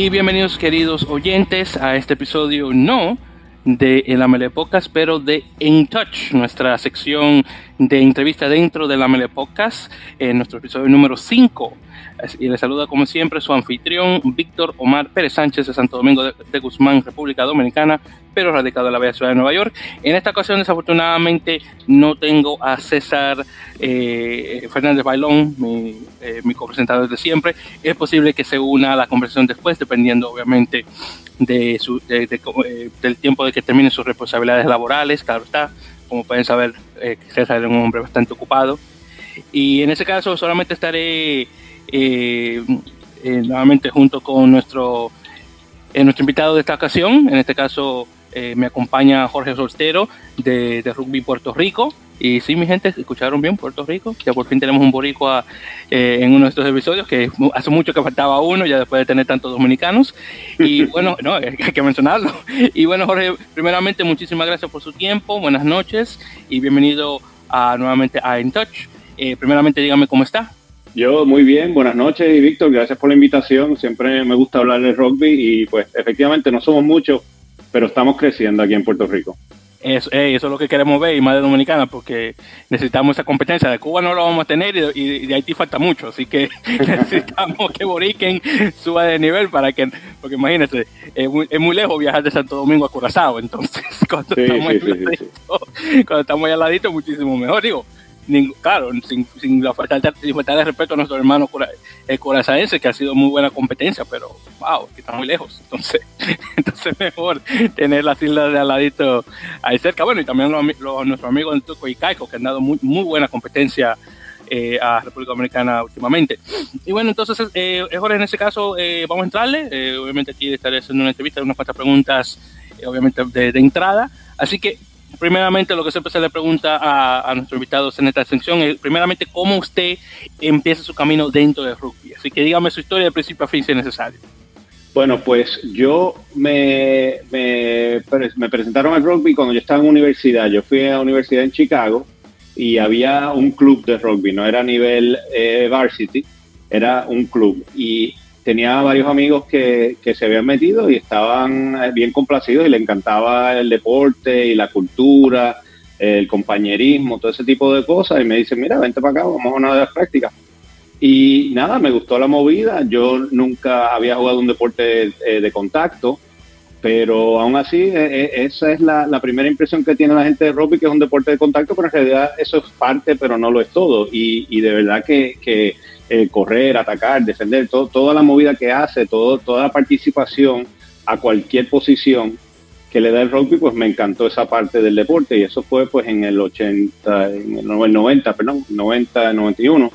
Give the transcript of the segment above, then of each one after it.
Y bienvenidos queridos oyentes a este episodio no de El Amelepocas, pero de In Touch, nuestra sección de entrevista dentro de la Podcast, en nuestro episodio número 5. Y le saluda como siempre su anfitrión, Víctor Omar Pérez Sánchez de Santo Domingo de, Guzmán, República Dominicana, pero radicado en la bella ciudad de Nueva York. En esta ocasión, desafortunadamente, no tengo a César eh, Fernández Bailón, mi, eh, mi copresentador de siempre. Es posible que se una a la conversación después, dependiendo obviamente de su, eh, del tiempo de que termine sus responsabilidades laborales, claro está. Como pueden saber, eh, César es un hombre bastante ocupado. Y en ese caso solamente estaré eh, eh, nuevamente junto con nuestro, eh, nuestro invitado de esta ocasión. En este caso me acompaña Jorge Soltero de, de, Rugby Puerto Rico. Y sí, mi gente, escucharon bien Puerto Rico. Ya por fin tenemos un boricua en uno de estos episodios, que hace mucho que faltaba uno, ya después de tener tantos dominicanos. Y bueno, no, hay que mencionarlo. Y bueno, Jorge, primeramente, muchísimas gracias por su tiempo. Buenas noches y bienvenido a, nuevamente a In Touch. primeramente, dígame cómo está. Yo muy bien, buenas noches y Víctor, gracias por la invitación. Siempre me gusta hablar de rugby y pues efectivamente no somos muchos, pero estamos creciendo aquí en Puerto Rico. Eso, eso es lo que queremos ver y más de Dominicana porque necesitamos esa competencia. De Cuba no lo vamos a tener y, de Haití falta mucho, así que necesitamos que Boriquen suba de nivel para que, porque imagínense, es muy, es muy, lejos viajar de Santo Domingo a Curazao, entonces cuando, estamos, sí, sí, cuando estamos ahí al ladito muchísimo mejor, digo claro, sin, sin, la falta, sin falta de respeto a nuestro hermano el corazaense, que ha sido muy buena competencia, pero wow, está muy lejos. Entonces, entonces mejor tener las islas de al ladito ahí cerca. Bueno, y también los, los, nuestros amigos en Tuco y Caico, que han dado muy, muy buena competencia eh, a República Dominicana últimamente. Y bueno, entonces, eh, Jorge, en ese caso, eh, vamos a entrarle. Eh, obviamente aquí estaré haciendo una entrevista, unas cuantas preguntas, eh, obviamente de, de entrada. Así que primeramente lo que siempre se le pregunta a, a, nuestros invitados en esta sección es primeramente cómo usted empieza su camino dentro del rugby. Así que dígame su historia de principio a fin si es necesario. Bueno, pues yo me, me, presentaron al rugby cuando yo estaba en universidad. Yo fui a la universidad en Chicago y había un club de rugby, no era a nivel eh, varsity, era un club. Y tenía varios amigos que, que, se habían metido y estaban eh, bien complacidos y le encantaba el deporte y la cultura, el compañerismo, todo ese tipo de cosas. Y me dicen, mira, vente para acá, vamos a una de las prácticas. Y nada, me gustó la movida. Yo nunca había jugado un deporte eh, de contacto, pero aún así, eh, esa es la, primera impresión que tiene la gente de rugby, que es un deporte de contacto, pero en realidad eso es parte, pero no lo es todo. Y, y de verdad que, que eh, correr, atacar, defender, todo, toda la movida que hace, todo, toda la participación a cualquier posición que le da el rugby, pues me encantó esa parte del deporte y eso fue pues en el 80, en el 90, perdón, 90, 91.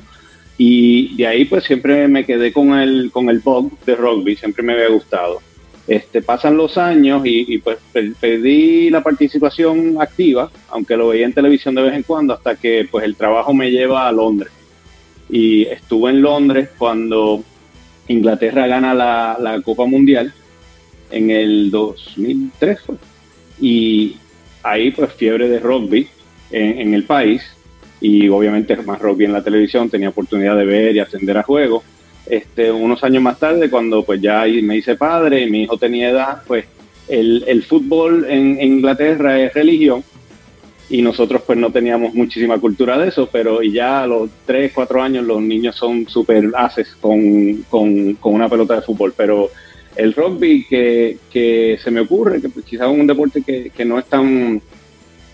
Y de ahí pues siempre me quedé con el, con el bug de rugby, siempre me había gustado. Este, pasan los años y, y pues perdí la participación activa, aunque lo veía en televisión de vez en cuando, hasta que pues el trabajo me lleva a Londres. Y estuve en Londres cuando Inglaterra gana la, la Copa Mundial en el 2003 fue. y ahí pues fiebre de rugby en, en, el país. Y obviamente más rugby en la televisión tenía oportunidad de ver y atender a juegos este unos años más tarde cuando pues ya me hice padre y mi hijo tenía edad pues el, el fútbol en, Inglaterra es religión y nosotros pues no teníamos muchísima cultura de eso, pero ya a los 3, 4 años los niños son súper haces con, con, con, una pelota de fútbol, pero el rugby que, que se me ocurre, que quizás es un deporte que, que, no es tan,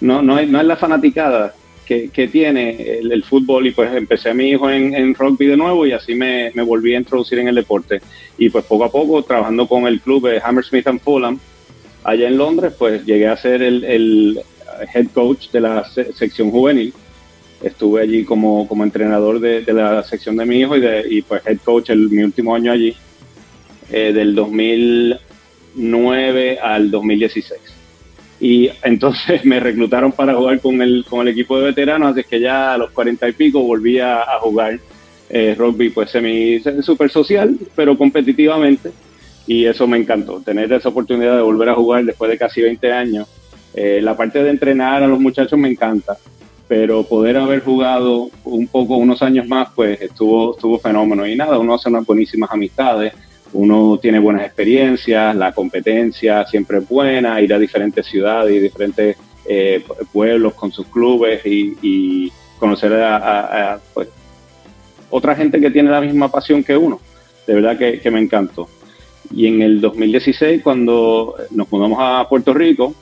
no, no, es, no es la fanaticada que, que tiene el, fútbol y pues empecé a mi hijo en, rugby de nuevo y así me, volví a introducir en el deporte y pues poco a poco trabajando con el club de Hammersmith and Fulham allá en Londres pues llegué a ser el, head coach de la sección juvenil. Estuve allí como, como entrenador de, de, la sección de mi hijo y, de, y pues head coach el, mi último año allí, eh, del 2009 al 2016. Y entonces me reclutaron para jugar con el, con el equipo de veteranos, así que ya a los 40 y pico volví a, a jugar eh, rugby, pues semi, super social, pero competitivamente. Y eso me encantó, tener esa oportunidad de volver a jugar después de casi 20 años eh, la parte de entrenar a los muchachos me encanta, pero poder haber jugado un poco, unos años más, pues estuvo, estuvo fenómeno. Y nada, uno hace unas buenísimas amistades, uno tiene buenas experiencias, la competencia siempre es buena, ir a diferentes ciudades y diferentes eh, pueblos con sus clubes y, conocer a, pues, otra gente que tiene la misma pasión que uno. De verdad que, me encantó. Y en el 2016, cuando nos mudamos a Puerto Rico,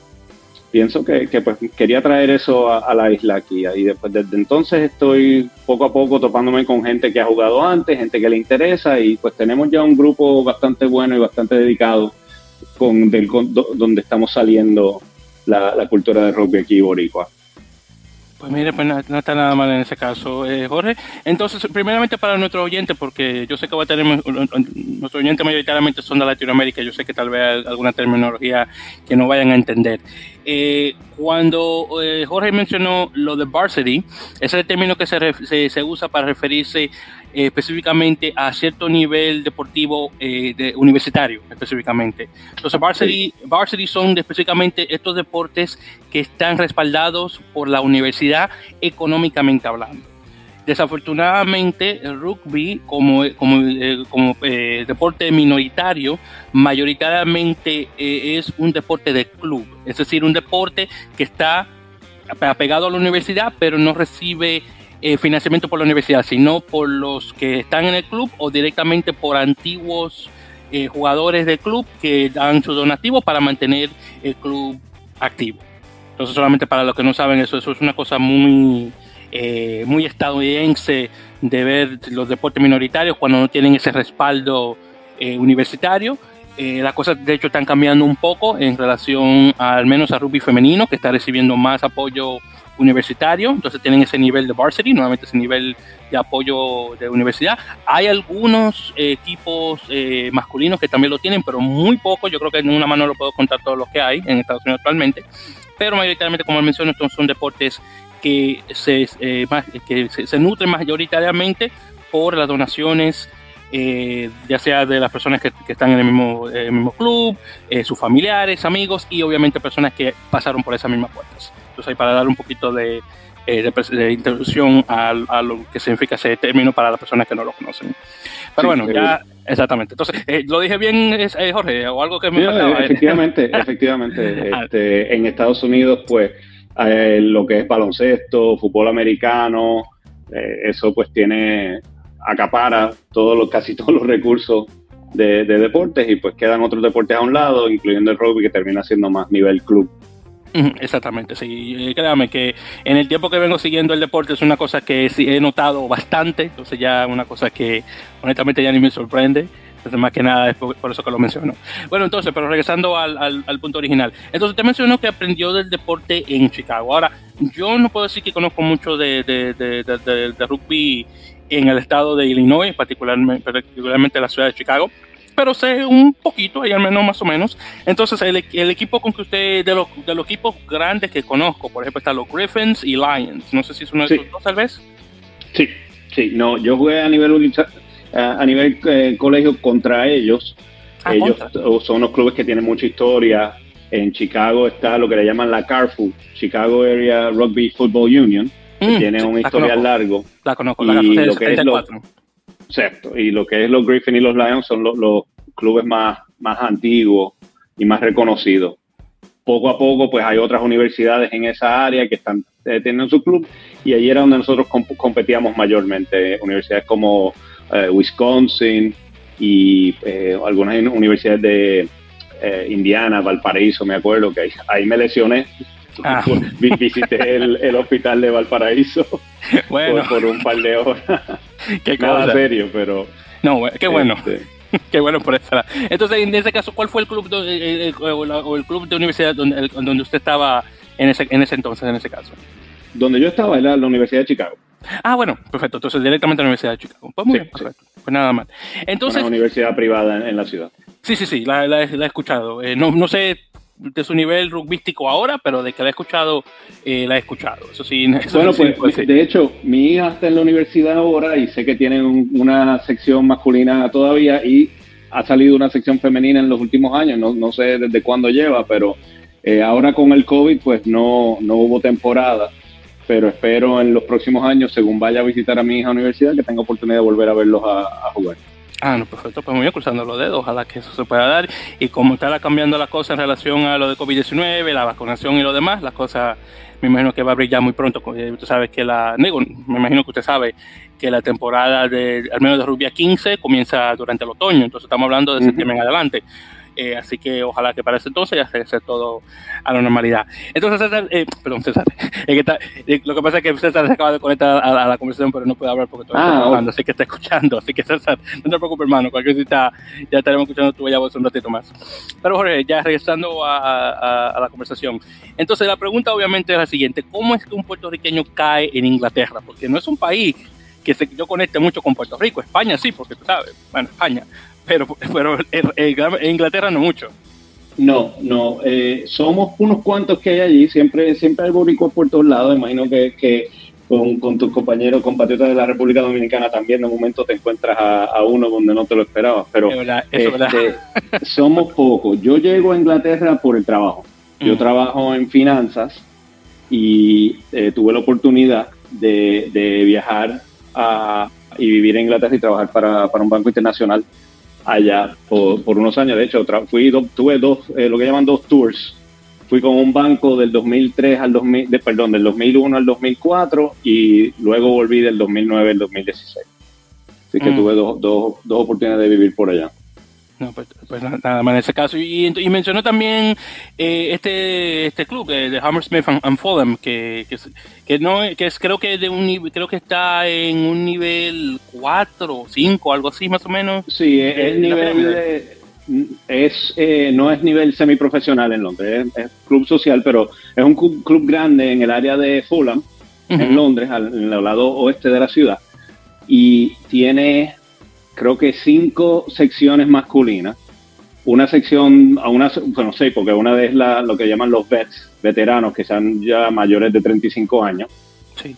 pienso que, pues, quería traer eso a, la isla aquí. Y después, desde entonces estoy poco a poco topándome con gente que ha jugado antes, gente que le interesa y pues tenemos ya un grupo bastante bueno y bastante dedicado con, del, donde estamos saliendo la, cultura de rugby aquí boricua. Pues mire, pues no, está nada mal en ese caso, eh, Jorge. Entonces, primeramente para nuestro oyente, porque yo sé que va a tener, nuestros oyentes mayoritariamente son de Latinoamérica, yo sé que tal vez hay alguna terminología que no vayan a entender. Eh, cuando eh, Jorge mencionó lo de varsity, ese es el término que se, se usa para referirse eh, específicamente a cierto nivel deportivo de, universitario, específicamente. Entonces, varsity, varsity son específicamente estos deportes que están respaldados por la universidad económicamente hablando. Desafortunadamente, el rugby como, como, eh, como deporte minoritario, mayoritariamente es un deporte de club, es decir, un deporte que está apegado a la universidad, pero no recibe eh, financiamiento por la universidad, sino por los que están en el club o directamente por antiguos eh, jugadores del club que dan su donativo para mantener el club activo. Entonces, solamente para los que no saben, eso, eso es una cosa muy, eh, muy estadounidense de ver los deportes minoritarios cuando no tienen ese respaldo universitario. las cosas de hecho están cambiando un poco en relación al menos a rugby femenino, que está recibiendo más apoyo universitario, entonces tienen ese nivel de varsity, nuevamente ese nivel de apoyo de universidad. Hay algunos equipos eh, masculinos que también lo tienen, pero muy poco, yo creo que en una mano lo puedo contar todos los que hay en Estados Unidos actualmente, pero mayoritariamente, como mencioné, estos son deportes que se, eh, que se, nutren mayoritariamente por las donaciones eh, ya sea de las personas que, están en el mismo, el mismo club, sus familiares, amigos y obviamente personas que pasaron por esas mismas puertas. Entonces, para dar un poquito de, eh, de, introducción a, lo que significa ese término para las personas que no lo conocen. Pero bueno, ya, exactamente. Entonces, eh, ¿lo dije bien, eh, Jorge? ¿O algo que me Efectivamente, efectivamente. Ah. Este, en Estados Unidos, pues, lo que es baloncesto, fútbol americano, eso pues tiene, acapara todos los, casi todos los recursos de, de deportes y pues quedan otros deportes a un lado, incluyendo el rugby que termina siendo más nivel club. Exactamente, sí. Eh, créame que en el tiempo que vengo siguiendo el deporte es una cosa que sí he notado bastante, entonces ya una cosa que honestamente ya ni me sorprende. Entonces, más que nada es por, eso que lo menciono. Bueno, entonces, pero regresando al, al, punto original. Entonces, te mencionó que aprendió del deporte en Chicago. Ahora, yo no puedo decir que conozco mucho de, de, de, de rugby en el estado de Illinois, particularmente, particularmente la ciudad de Chicago pero sé un poquito, ahí al menos más o menos. Entonces, el, el equipo con que usted, de los, de los equipos grandes que conozco, por ejemplo, están los Griffins y Lions. No sé si es uno de esos dos, tal vez. Sí, sí, no, yo jugué a nivel, a nivel eh, colegio contra ellos. Ah, ellos son unos clubes que tienen mucha historia. En Chicago está lo que le llaman la CARFU, Chicago Area Rugby Football Union, que mm, tiene una historia largo. La conozco, la y lo que es Exacto, y lo que es los Griffin y los Lions son los, clubes más, más antiguos y más reconocidos. Poco a poco, pues hay otras universidades en esa área que están eh, teniendo su club y ahí era donde nosotros competíamos mayormente. Universidades como eh, Wisconsin y eh, algunas universidades de Indiana, Valparaíso, me acuerdo que ahí, me lesioné. Ah. Visité el, hospital de Valparaíso por, un par de horas. Qué Nada serio, pero... No, qué bueno. Este, Qué bueno por esa. Entonces, en ese caso, ¿cuál fue el club de, o, el club de universidad donde, donde usted estaba en ese, en ese entonces, en ese caso? Donde yo estaba era la Universidad de Chicago. Ah, bueno, perfecto. Entonces, directamente a la Universidad de Chicago. Pues muy bien, perfecto. Pues nada más. Entonces, Una universidad privada en, la ciudad. Sí, sí, sí, la, la, he escuchado. Eh, no, no sé de su nivel rugbístico ahora, pero de que la he escuchado, eh, la he escuchado. Eso sí. bueno, pues, de hecho, mi hija está en la universidad ahora y sé que tienen una sección masculina todavía y ha salido una sección femenina en los últimos años. No, no sé desde cuándo lleva, pero eh, ahora con el COVID, pues no, no hubo temporada. Pero espero en los próximos años, según vaya a visitar a mi hija a la universidad, que tenga oportunidad de volver a verlos a jugar. Ah, no, perfecto, pues muy bien, cruzando los dedos, ojalá que eso se pueda dar. Y como está cambiando la cosa en relación a lo de COVID-19, la vacunación y lo demás, las cosas me imagino que va a brillar muy pronto. Usted sabe que la, me imagino que usted sabe que la temporada de, al menos de Rubia 15 comienza durante el otoño, entonces estamos hablando de septiembre en adelante. Eh, así que ojalá que para ese entonces ya se todo a la normalidad. Entonces, César, eh, perdón, César, eh, lo que pasa es que César se acaba de conectar a, la conversación, pero no puede hablar porque todavía ah, está hablando, así que está escuchando. Así que César, no te preocupes, hermano, cualquier cosita ya estaremos escuchando tu voz un ratito más. Pero Jorge, ya regresando a, la conversación. Entonces, la pregunta obviamente es la siguiente: ¿Cómo es que un puertorriqueño cae en Inglaterra? Porque no es un país que se, yo conecte mucho con Puerto Rico. España sí, porque tú sabes, bueno, España pero, pero en Inglaterra no mucho. No, no, eh, somos unos cuantos que hay allí, siempre, siempre hay boricuas por todos lados, imagino que, que con, con, tus compañeros, compatriotas de la República Dominicana también de momento te encuentras a, uno donde no te lo esperabas, pero este, somos pocos. Yo llego a Inglaterra por el trabajo, yo mm. trabajo en finanzas y eh, tuve la oportunidad de, de viajar a, y vivir en Inglaterra y trabajar para, para un banco internacional allá por, por unos años. De hecho, fui, tuve dos, eh, lo que llaman dos tours. Fui con un banco del 2003 al 2000, de, perdón, del 2001 al 2004 y luego volví del 2009 al 2016. Así que mm. tuve dos, dos, dos oportunidades de vivir por allá. No, pues, pues nada más en ese caso. Y, mencionó también eh, este este club de Hammersmith and, Fulham que, que, no que es creo que de un creo que está en un nivel 4 o 5 algo así más o menos. Sí, es, nivel es eh, no es nivel semiprofesional en Londres, es, club social, pero es un club, grande en el área de Fulham, en Londres, al, en el lado oeste de la ciudad, y tiene creo que cinco secciones masculinas. Una sección, a una, bueno, sé, porque una es la, lo que llaman los vets, veteranos, que sean ya mayores de 35 años. Sí.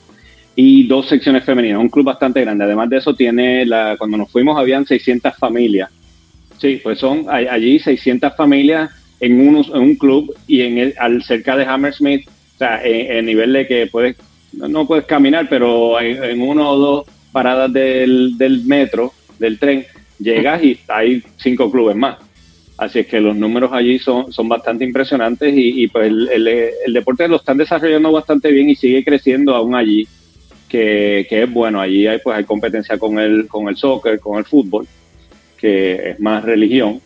Y dos secciones femeninas, un club bastante grande. Además de eso, tiene la, cuando nos fuimos habían 600 familias. Sí, pues son allí 600 familias en, unos, en un club y en el, al cerca de Hammersmith, o sea, en, nivel de que puedes, no puedes caminar, pero en, en uno o dos paradas del, del metro del tren, llegas y hay cinco clubes más. Así es que los números allí son, son bastante impresionantes y, pues el, el, deporte lo están desarrollando bastante bien y sigue creciendo aún allí, que, que, es bueno. Allí hay, pues, hay competencia con el, con el soccer, con el fútbol, que es más religión.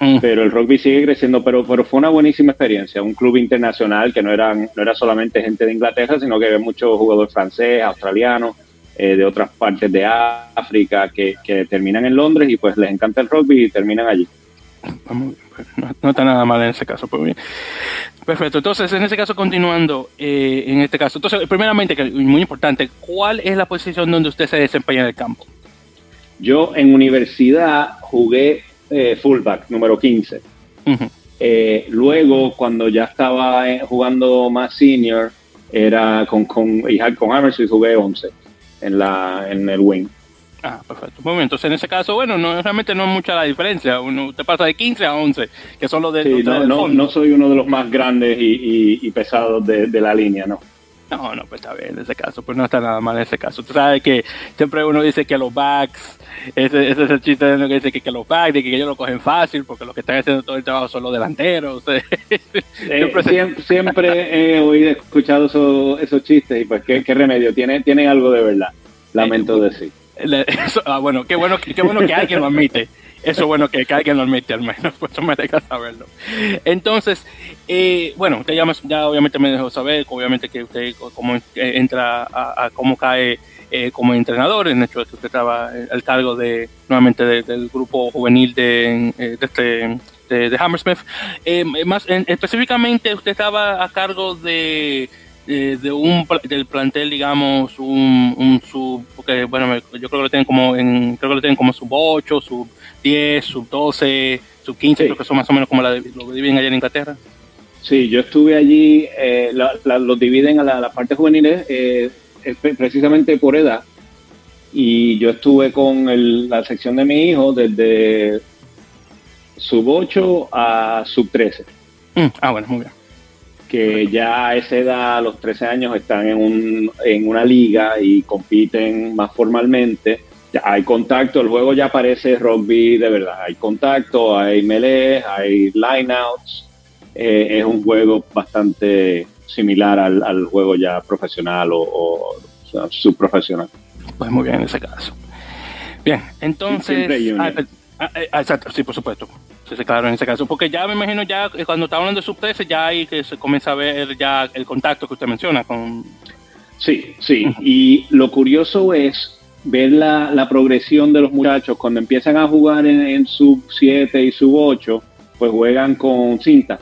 Mm. Pero el rugby sigue creciendo, pero, pero fue una buenísima experiencia. Un club internacional que no, eran, no era solamente gente de Inglaterra, sino que había muchos jugadores franceses, australianos, eh, de otras partes de África que, terminan en Londres y pues les encanta el rugby y terminan allí. No, está nada mal en ese caso, pues bien. Perfecto, entonces en ese caso continuando, eh, en este caso, entonces primeramente, que muy importante, ¿cuál es la posición donde usted se desempeña en el campo? Yo en universidad jugué eh, fullback, número 15. luego, cuando ya estaba jugando más senior, era con, con, con y jugué 11 en, la, en el wing. Ah, perfecto. Muy bien. Entonces, en ese caso, bueno, no, realmente no es mucha la diferencia. Uno te pasa de 15 a 11, que son los de. Sí, no, no, soy uno de los más grandes y, y, pesados de, de, la línea, ¿no? No, no, pues está bien en ese caso, pues no está nada mal en ese caso. Tú sabes que siempre uno dice que los backs, ese, ese es el chiste de uno que dice que, que los backs, que, ellos lo cogen fácil, porque los que están haciendo todo el trabajo son los delanteros. Eh, siempre, he oído, escuchado esos, chistes y pues qué, remedio, tiene, tienen algo de verdad, lamento decir. ah, bueno, qué bueno, qué bueno que alguien lo admite. Eso es bueno que, alguien lo admite al menos, pues me deja saberlo. Entonces, eh, bueno, usted ya, ya, obviamente me dejó saber, obviamente que usted cómo entra a, cómo cae eh, como entrenador, en hecho de que usted estaba al cargo de nuevamente del grupo juvenil de, eh, de este de, Hammersmith. más específicamente, usted estaba a cargo de eh, de un del plantel digamos un, un sub porque bueno yo creo que lo tienen como en creo que lo tienen como sub 8 sub 10 sub 12 sub 15 creo que son más o menos como la, lo dividen allá en Inglaterra. Sí yo estuve allí eh, los dividen a las partes juveniles eh, precisamente por edad. Y yo estuve con la sección de mi hijo desde sub 8 a sub 13 mm, ah bueno muy bien que ya a esa edad, a los 13 años, están en, un, en una liga y compiten más formalmente. hay contacto, el juego ya parece rugby de verdad. Hay contacto, hay melee, hay lineouts. Eh, es un juego bastante similar al, juego ya profesional o, subprofesional. Pues muy bien en ese caso. Bien, entonces. Ah, exacto, sí, por supuesto. Sí, claro, en ese caso. Porque ya me imagino, ya eh, cuando está hablando de sub 13, ya ahí que se comienza a ver ya el contacto que usted menciona con. Sí, sí. Y lo curioso es ver la, progresión de los muchachos cuando empiezan a jugar en, sub 7 y sub 8, pues juegan con cinta,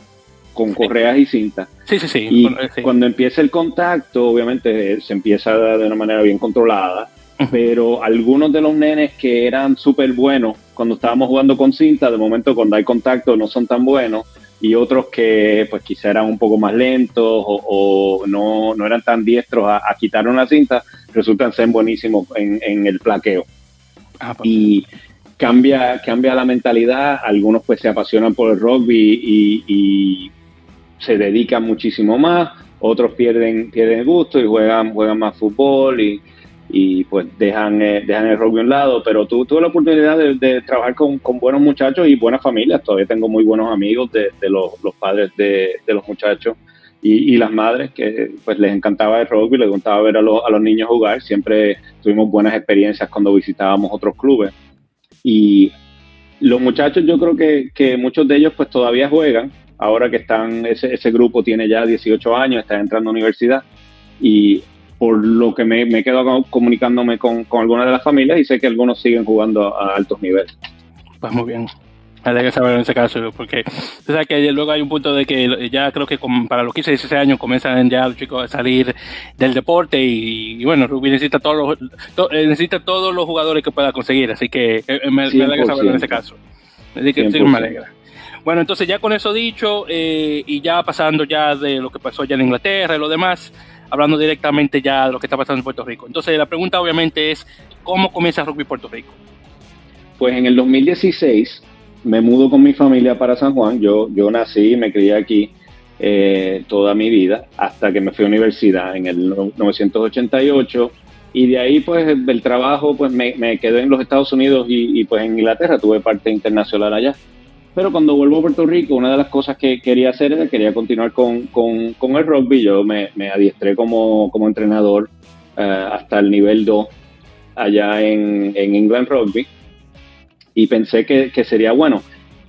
con correas y cinta. Sí, sí, sí. Y cuando empieza el contacto, obviamente se empieza de una manera bien controlada, pero algunos de los nenes que eran súper buenos cuando estábamos jugando con cinta, de momento cuando hay contacto no son tan buenos y otros que pues quizá eran un poco más lentos o, no, no, eran tan diestros a, quitar una cinta, resultan ser buenísimos en, el plaqueo. Ah, pues. y cambia, cambia la mentalidad, algunos pues se apasionan por el rugby y, se dedican muchísimo más, otros pierden, pierden el gusto y juegan, juegan más fútbol y, y pues dejan, eh, dejan el rugby a un lado, pero tuve la oportunidad de, trabajar con, buenos muchachos y buenas familias, todavía tengo muy buenos amigos de, los, padres de, los muchachos y, las madres que pues les encantaba el rugby, les gustaba ver a, a los niños jugar, siempre tuvimos buenas experiencias cuando visitábamos otros clubes. Y los muchachos yo creo que, que muchos de ellos pues todavía juegan, ahora que están, ese, ese grupo tiene ya 18 años, está entrando a universidad. Y por lo que me, me he quedado comunicándome con, con, algunas de las familias y sé que algunos siguen jugando a, altos niveles. Pues muy bien. Me que saber en ese caso, porque tú sabes que luego hay un punto de que ya creo que para los 15, 16 años comienzan ya los chicos a salir del deporte y, bueno, Rugby necesita todos los, eh, necesita todos los jugadores que pueda conseguir, así que eh, eh, me, me alegra saber en ese caso. Así que sí, me alegra. Bueno, entonces ya con eso dicho y ya pasando ya de lo que pasó allá en Inglaterra y lo demás, hablando directamente ya de lo que está pasando en Puerto Rico. Entonces, la pregunta obviamente es, ¿cómo comienza Rugby Puerto Rico? Pues en el 2016 me mudo con mi familia para San Juan. Yo, yo nací y me crié aquí eh, toda mi vida hasta que me fui a universidad en el 1988 y de ahí pues del trabajo pues me, quedé en los Estados Unidos y, y, pues en Inglaterra tuve parte internacional allá. Pero cuando vuelvo a Puerto Rico, una de las cosas que quería hacer era quería continuar con, con, el rugby. Yo me, me adiestré como, como entrenador eh, hasta el nivel 2 allá en, en England Rugby y pensé que, que, sería bueno.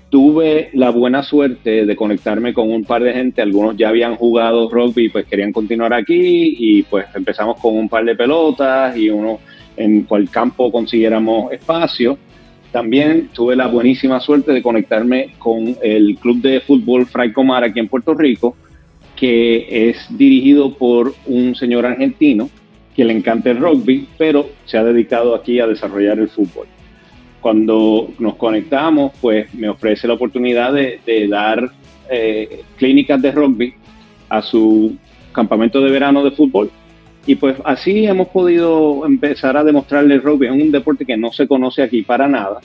Tuve la buena suerte de conectarme con un par de gente, algunos ya habían jugado rugby, pues querían continuar aquí y pues empezamos con un par de pelotas y uno en cual campo consiguiéramos espacio también tuve la buenísima suerte de conectarme con el club de fútbol Fray Comar aquí en Puerto Rico, que es dirigido por un señor argentino que le encanta el rugby, pero se ha dedicado aquí a desarrollar el fútbol. Cuando nos conectamos, pues me ofrece la oportunidad de, dar eh, clínicas de rugby a su campamento de verano de fútbol y pues así hemos podido empezar a demostrarle el rugby. Es un deporte que no se conoce aquí para nada,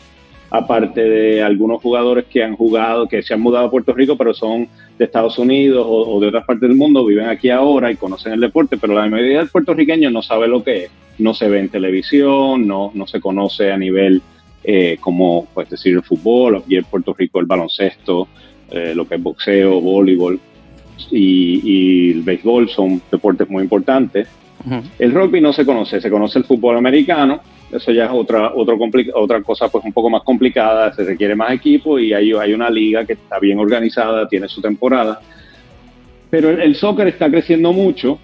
aparte de algunos jugadores que han jugado, que se han mudado a Puerto Rico, pero son de Estados Unidos o, de otras partes del mundo, viven aquí ahora y conocen el deporte, pero la mayoría del puertorriqueño no sabe lo que es. No se ve en televisión, no, no se conoce a nivel eh, como, pues decir, el fútbol, aquí en Puerto Rico el baloncesto, eh, lo que es boxeo, voleibol y, y el béisbol son deportes muy importantes el rugby no se conoce, se conoce el fútbol americano, eso ya es otra, otra cosa pues un poco más complicada, se requiere más equipo y hay, hay una liga que está bien organizada, tiene su temporada. Pero el, soccer está creciendo mucho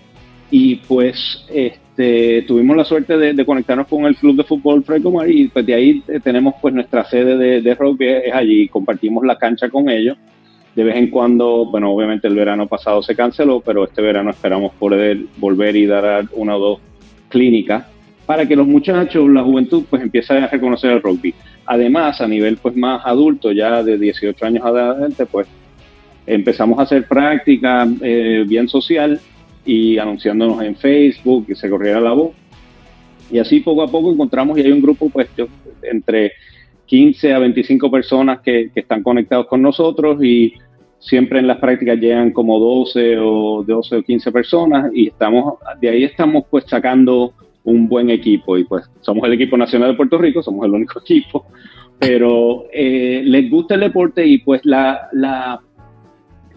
y pues este, tuvimos la suerte de, conectarnos con el club de fútbol Fred y pues de ahí tenemos pues nuestra sede de, de rugby es allí, compartimos la cancha con ellos de vez en cuando, bueno, obviamente el verano pasado se canceló, pero este verano esperamos poder volver y dar una o dos clínicas para que los muchachos, la juventud, pues empiecen a reconocer el rugby. Además, a nivel pues más adulto, ya de 18 años adelante, pues empezamos a hacer práctica eh, bien social y anunciándonos en Facebook y se corriera la voz. Y así poco a poco encontramos y hay un grupo pues entre 15 a 25 personas que, están conectados con nosotros y siempre en las prácticas llegan como 12 o 12 o 15 personas y estamos de ahí estamos pues sacando un buen equipo y pues somos el equipo nacional de Puerto Rico, somos el único equipo, pero eh, les gusta el deporte y pues la, la,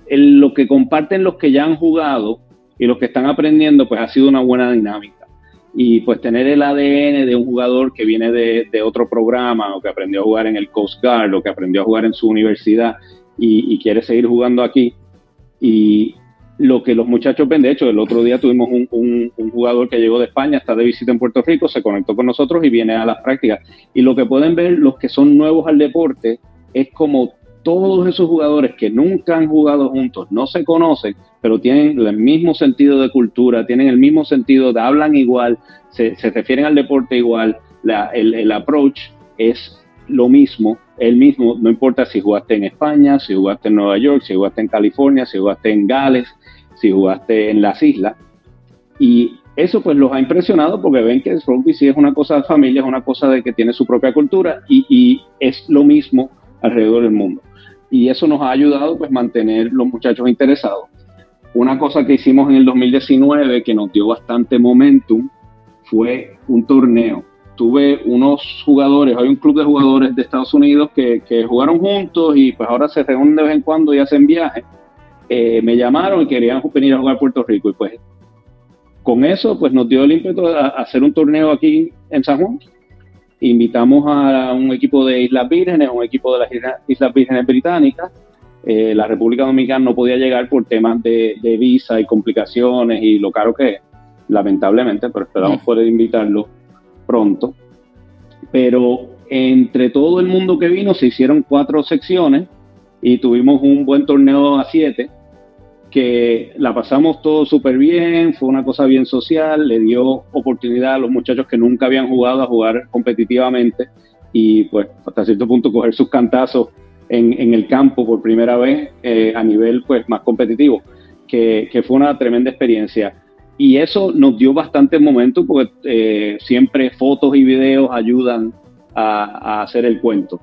lo que comparten los que ya han jugado y los que están aprendiendo pues ha sido una buena dinámica. Y pues tener el ADN de un jugador que viene de, otro programa o que aprendió a jugar en el Coast Guard o que aprendió a jugar en su universidad y, y quiere seguir jugando aquí. Y, lo que los muchachos ven. De hecho, el otro día tuvimos un, un, jugador que llegó de España, está de visita en Puerto Rico, se conectó con nosotros y viene a las prácticas. Y lo que pueden ver los que son nuevos al deporte es como todos esos jugadores que nunca han jugado juntos, no se conocen, pero tienen el mismo sentido de cultura, tienen el mismo sentido de hablan igual, se, se refieren al deporte igual, la, el, el approach es lo mismo, el mismo, no importa si jugaste en España, si jugaste en Nueva York, si jugaste en California, si jugaste en Gales, si jugaste en las islas. Y eso pues los ha impresionado porque ven que el rugby sí es una cosa de familia, es una cosa de que tiene su propia cultura y, es lo mismo alrededor del mundo. Y eso nos ha ayudado pues mantener los muchachos interesados. Una cosa que hicimos en el 2019 que nos dio bastante momentum fue un torneo. Tuve unos jugadores, hay un club de jugadores de Estados Unidos que, que jugaron juntos y pues ahora se reúnen de vez en cuando y hacen viajes eh, me llamaron y querían venir a jugar a Puerto Rico. Y pues con eso pues nos dio el ímpetu a, hacer un torneo aquí en San Juan. Invitamos a un equipo de Islas Vírgenes, un equipo de las Islas Vírgenes Británicas. Eh, la República Dominicana no podía llegar por temas de, visa y complicaciones y lo caro que es, lamentablemente, pero esperamos mm. poder invitarlo pronto. Pero entre todo el mundo que vino se hicieron cuatro secciones y tuvimos un buen torneo a siete que la pasamos todo súper bien, fue una cosa bien social, le dio oportunidad a los muchachos que nunca habían jugado a jugar competitivamente y pues hasta cierto punto coger sus cantazos en, el campo por primera vez eh, a nivel pues más competitivo, que, fue una tremenda experiencia. Y eso nos dio bastante momento porque eh, siempre fotos y videos ayudan a, a hacer el cuento.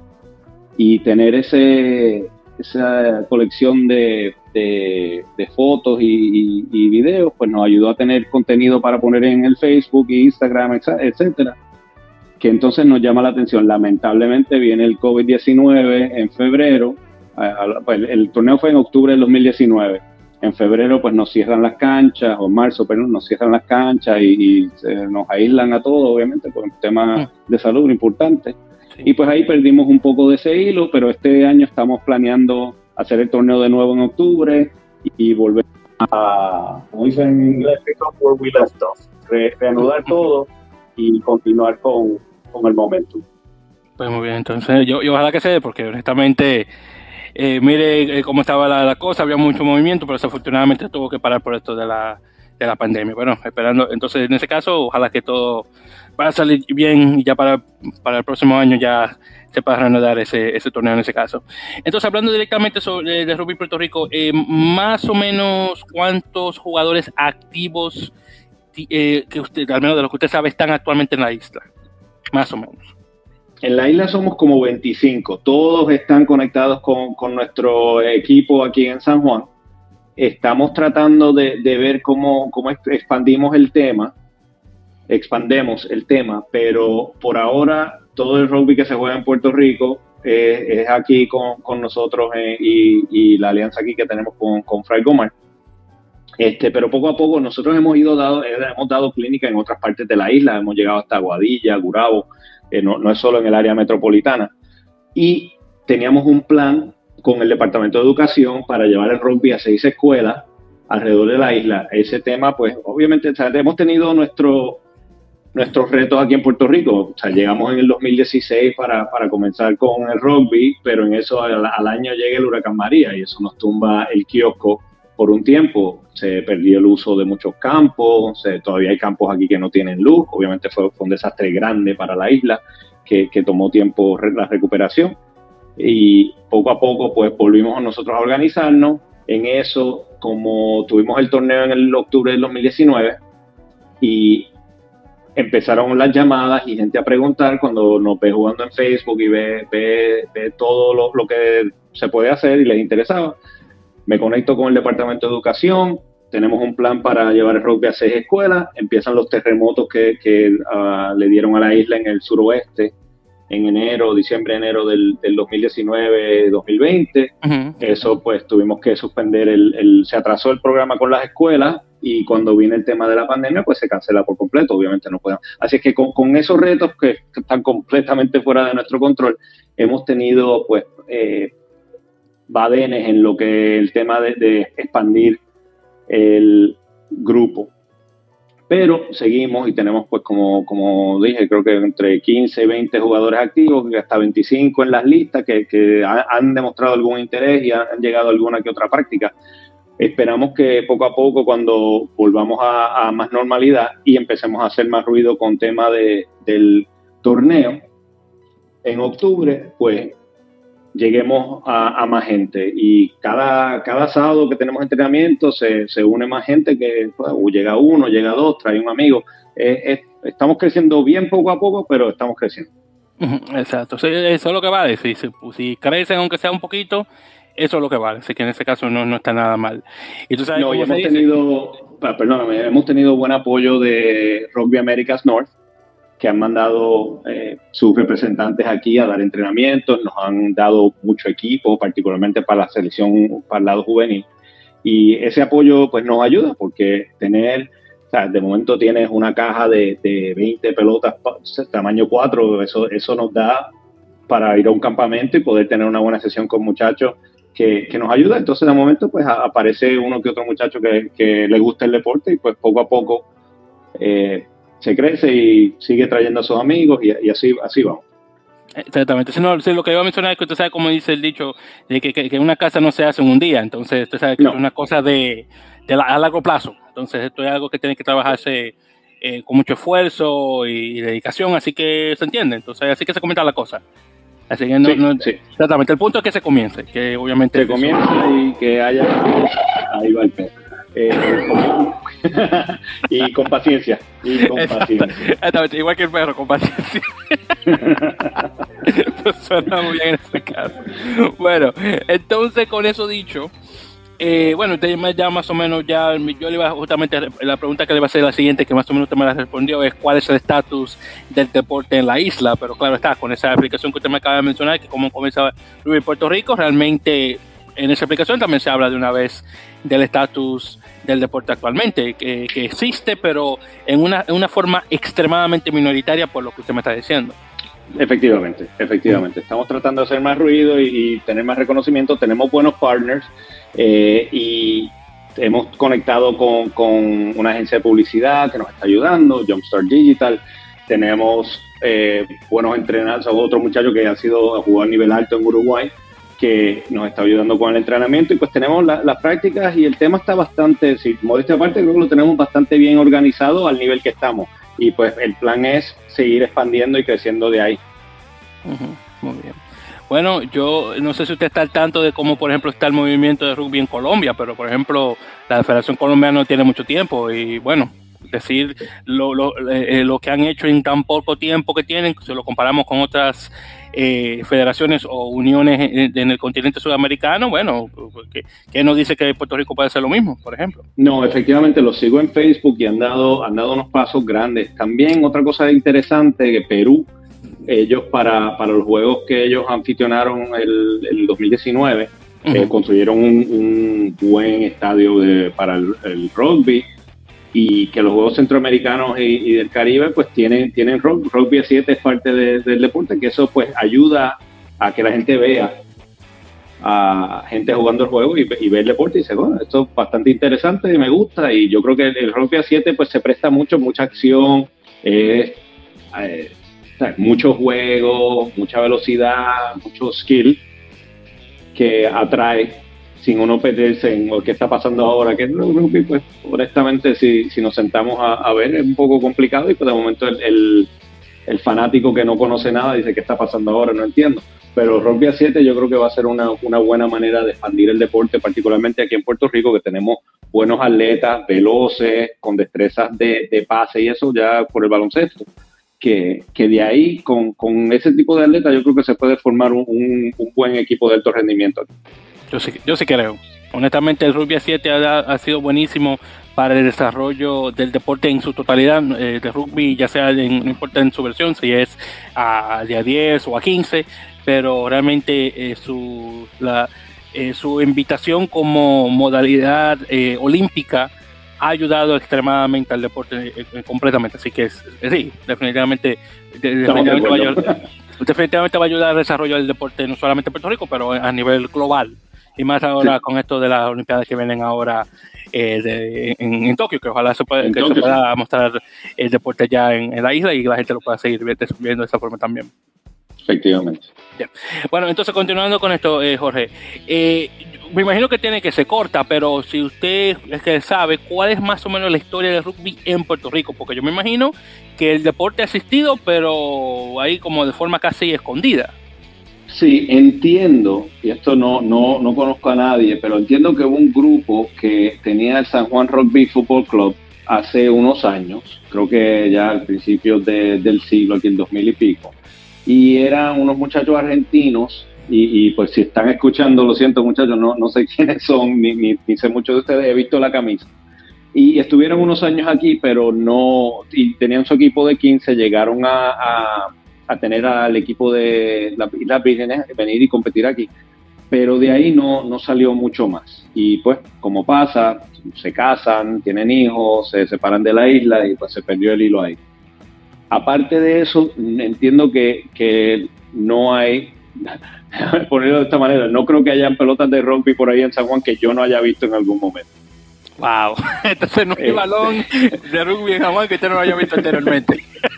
Y tener ese, esa colección de, de, fotos y, videos, pues nos ayudó a tener contenido para poner en el Facebook, Instagram, etcétera, que entonces nos llama la atención. Lamentablemente viene el COVID-19 en febrero, pues, el, torneo fue en octubre del 2019. En febrero pues nos cierran las canchas, o marzo, pero nos cierran las canchas y, nos aíslan a todos, obviamente, por un tema mm. de salud importante. Y pues ahí perdimos un poco de ese hilo, pero este año estamos planeando hacer el torneo de nuevo en octubre y, volver a, como dicen en inglés, where we left off, reanudar todo y continuar con, con el momento. Pues muy bien, entonces yo, yo ojalá que se porque honestamente, eh, mire eh, cómo estaba la, cosa, había mucho movimiento, pero desafortunadamente tuvo que parar por esto de la, de la pandemia. Bueno, esperando, entonces en ese caso, ojalá que todo va a salir bien y ya para, para el próximo año ya se pueda reanudar ese, ese torneo en ese caso. Entonces, hablando directamente sobre de rugby Puerto Rico, eh, más o menos cuántos jugadores activos eh, que usted, al menos de lo que usted sabe, están actualmente en la isla, más o menos. En la isla somos como 25, todos están conectados con, con nuestro equipo aquí en San Juan. Estamos tratando de, de ver cómo, cómo expandimos el tema expandemos el tema, pero por ahora todo el rugby que se juega en Puerto Rico es aquí con, nosotros eh, y, la alianza aquí que tenemos con, con Fray Gomar. Este, pero poco a poco nosotros hemos ido dado, eh, hemos dado clínica en otras partes de la isla, hemos llegado hasta Guadilla, Gurabo, eh, no, no, es solo en el área metropolitana. Y teníamos un plan con el Departamento de Educación para llevar el rugby a seis escuelas alrededor de la isla. Ese tema, pues obviamente hemos tenido nuestro, nuestros retos aquí en Puerto Rico. O sea, llegamos en el 2016 para, para comenzar con el rugby, pero en eso al, año llega el huracán María y eso nos tumba el kiosco por un tiempo. Se perdió el uso de muchos campos, todavía hay campos aquí que no tienen luz. Obviamente fue, un desastre grande para la isla que, que tomó tiempo la recuperación. Y poco a poco pues volvimos nosotros a organizarnos. En eso, como tuvimos el torneo en el octubre del 2019, y empezaron las llamadas y gente a preguntar cuando nos ve jugando en Facebook y ve, ve, todo lo, que se puede hacer y les interesaba. Me conecto con el Departamento de Educación tenemos un plan para llevar el rugby a seis escuelas, empiezan los terremotos que, que uh, le dieron a la isla en el suroeste en enero, diciembre, enero del, del 2019-2020. Eso pues tuvimos que suspender, el, el, se atrasó el programa con las escuelas y cuando viene el tema de la pandemia pues se cancela por completo, obviamente no podemos. Así es que con, con esos retos que, están completamente fuera de nuestro control, hemos tenido pues eh, badenes en lo que el tema de, expandir el grupo pero seguimos y tenemos, pues, como, como dije, creo que entre 15 y 20 jugadores activos, hasta 25 en las listas que, que han demostrado algún interés y han, llegado a alguna que otra práctica. Esperamos que poco a poco, cuando volvamos a, a más normalidad y empecemos a hacer más ruido con tema de, del torneo, en octubre, pues lleguemos a, más gente. Y cada, cada sábado que tenemos entrenamiento se, se une más gente que pues, llega uno, llega dos, trae un amigo. estamos creciendo bien poco a poco, pero estamos creciendo. Exacto, eso es lo que vale. Si, si, crecen, aunque sea un poquito, eso es lo que vale. Así que en ese caso no, no está nada mal. Y tú sabes no, hemos tenido, perdóname, hemos tenido buen apoyo de Rugby Americas North que han mandado eh, sus representantes aquí a dar entrenamientos, nos han dado mucho equipo, particularmente para la selección para el lado juvenil. Y ese apoyo pues nos ayuda porque tener, o sea, de momento tienes una caja de, de 20 pelotas tamaño 4, eso, eso nos da para ir a un campamento y poder tener una buena sesión con muchachos que, que, nos ayuda. Entonces, de momento, pues aparece uno que otro muchacho que, que le gusta el deporte y pues poco a poco eh, se crece y sigue trayendo a sus amigos y, así, así vamos. Exactamente. Si no, lo que iba a mencionar es que usted sabe, como dice el dicho, de que, que, una casa no se hace en un día. Entonces, usted sabe que es una cosa de, de a largo plazo. Entonces, esto es algo que tiene que trabajarse eh, con mucho esfuerzo y, dedicación. Así que se entiende. Entonces, así que se comenta la cosa. Así que no, no exactamente. El punto es que se comience. Que obviamente. Se comience y que haya. Ahí va el perro. Eh, y con paciencia. Y con paciencia. igual que el perro, con paciencia. suena muy bien en este caso. Bueno, entonces con eso dicho, eh, bueno, usted ya más o menos, ya yo le iba justamente, la pregunta que le va a hacer la siguiente, que más o menos usted me la respondió, es cuál es el estatus del deporte en la isla, pero claro está, con esa aplicación que usted me acaba de mencionar, que como comenzaba en Puerto Rico, realmente en esa aplicación también se habla de una vez del estatus del deporte actualmente, que, existe, pero en una, en una forma extremadamente minoritaria por lo que usted me está diciendo. Efectivamente, efectivamente. Estamos tratando de hacer más ruido y, tener más reconocimiento. Tenemos buenos partners eh, y hemos conectado con, con, una agencia de publicidad que nos está ayudando, Jumpstart Digital. Tenemos eh, buenos entrenadores, otro muchacho que ha sido jugado a nivel alto en Uruguay que nos está ayudando con el entrenamiento y pues tenemos las prácticas y el tema está bastante, si modestia aparte, creo que lo tenemos bastante bien organizado al nivel que estamos y pues el plan es seguir expandiendo y creciendo de ahí. muy bien. Bueno, yo no sé si usted está al tanto de cómo, por ejemplo, está el movimiento de rugby en Colombia, pero, por ejemplo, la Federación Colombiana no tiene mucho tiempo y, bueno, decir lo, lo, eh, eh, lo que han hecho en tan poco tiempo que tienen, si lo comparamos con otras eh, federaciones o uniones en, el continente sudamericano, bueno, ¿qué, nos dice que Puerto Rico puede hacer lo mismo, por ejemplo? No, efectivamente, lo sigo en Facebook y han dado, han dado unos pasos grandes. También otra cosa interesante, que Perú, ellos para, para los juegos que ellos anficionaron el, el 2019, eh, construyeron un, buen estadio de, para el rugby y que los Juegos Centroamericanos y, del Caribe pues tienen, tienen rugby a 7 es parte del deporte, que eso pues ayuda a que la gente vea a gente jugando el juego y, ve el deporte y dice, bueno, esto es bastante interesante y me gusta y yo creo que el, rugby a 7 pues se presta mucho, mucha acción, eh, mucho juego, mucha velocidad, mucho skill que atrae sin uno perderse en lo que está pasando ahora, que rugby, pues honestamente si, si nos sentamos a, ver es un poco complicado y pues de momento el, el, fanático que no conoce nada dice qué está pasando ahora, no entiendo. Pero rugby a 7 yo creo que va a ser una, una buena manera de expandir el deporte, particularmente aquí en Puerto Rico, que tenemos buenos atletas, veloces, con destrezas de, de pase y eso ya por el baloncesto. Que, que, de ahí, con, con, ese tipo de atletas, yo creo que se puede formar un, un buen equipo de alto rendimiento. Yo sí, yo sí creo. Honestamente, el rugby a 7 ha, sido buenísimo para el desarrollo del deporte en su totalidad, eh, de rugby, ya sea, en, no importa en su versión, si es a, de a 10 o a 15, pero realmente eh, su, la, eh, su invitación como modalidad olímpica ha ayudado extremadamente al deporte completamente. Así que sí, definitivamente, definitivamente va, a ayudar, definitivamente va a ayudar al desarrollo del deporte no solamente en Puerto Rico, pero a nivel global y más ahora con esto de las Olimpiadas que vienen ahora eh, en, Tokio, que ojalá se, pueda, que se pueda mostrar el deporte ya en, la isla y la gente lo pueda seguir viendo de esa forma también. Efectivamente. Bueno, entonces continuando con esto, eh, Jorge, eh, me imagino que tiene que ser corta, pero si usted es que sabe cuál es más o menos la historia del rugby en Puerto Rico, porque yo me imagino que el deporte ha existido, pero ahí como de forma casi escondida. Sí, entiendo, y esto no, no, no conozco a nadie, pero entiendo que hubo un grupo que tenía el San Juan Rugby Football Club hace unos años, creo que ya al principio del siglo, aquí en 2000 y pico, y eran unos muchachos argentinos, y, pues si están escuchando, lo siento muchachos, no, no sé quiénes son, ni, ni, sé mucho de ustedes, he visto la camisa. Y estuvieron unos años aquí, pero no, y tenían su equipo de 15, llegaron a tener al equipo de las Islas Vírgenes venir y competir aquí. Pero de ahí no, no salió mucho más. Y pues, como pasa, se casan, tienen hijos, se separan de la isla y pues se perdió el hilo ahí. Aparte de eso, entiendo que, que no hay, ponerlo de esta manera, no creo que hayan pelotas de rugby por ahí en San Juan que yo no haya visto en algún momento. Wow, entonces no hay este. balón de rugby en San Juan que usted no lo haya visto anteriormente.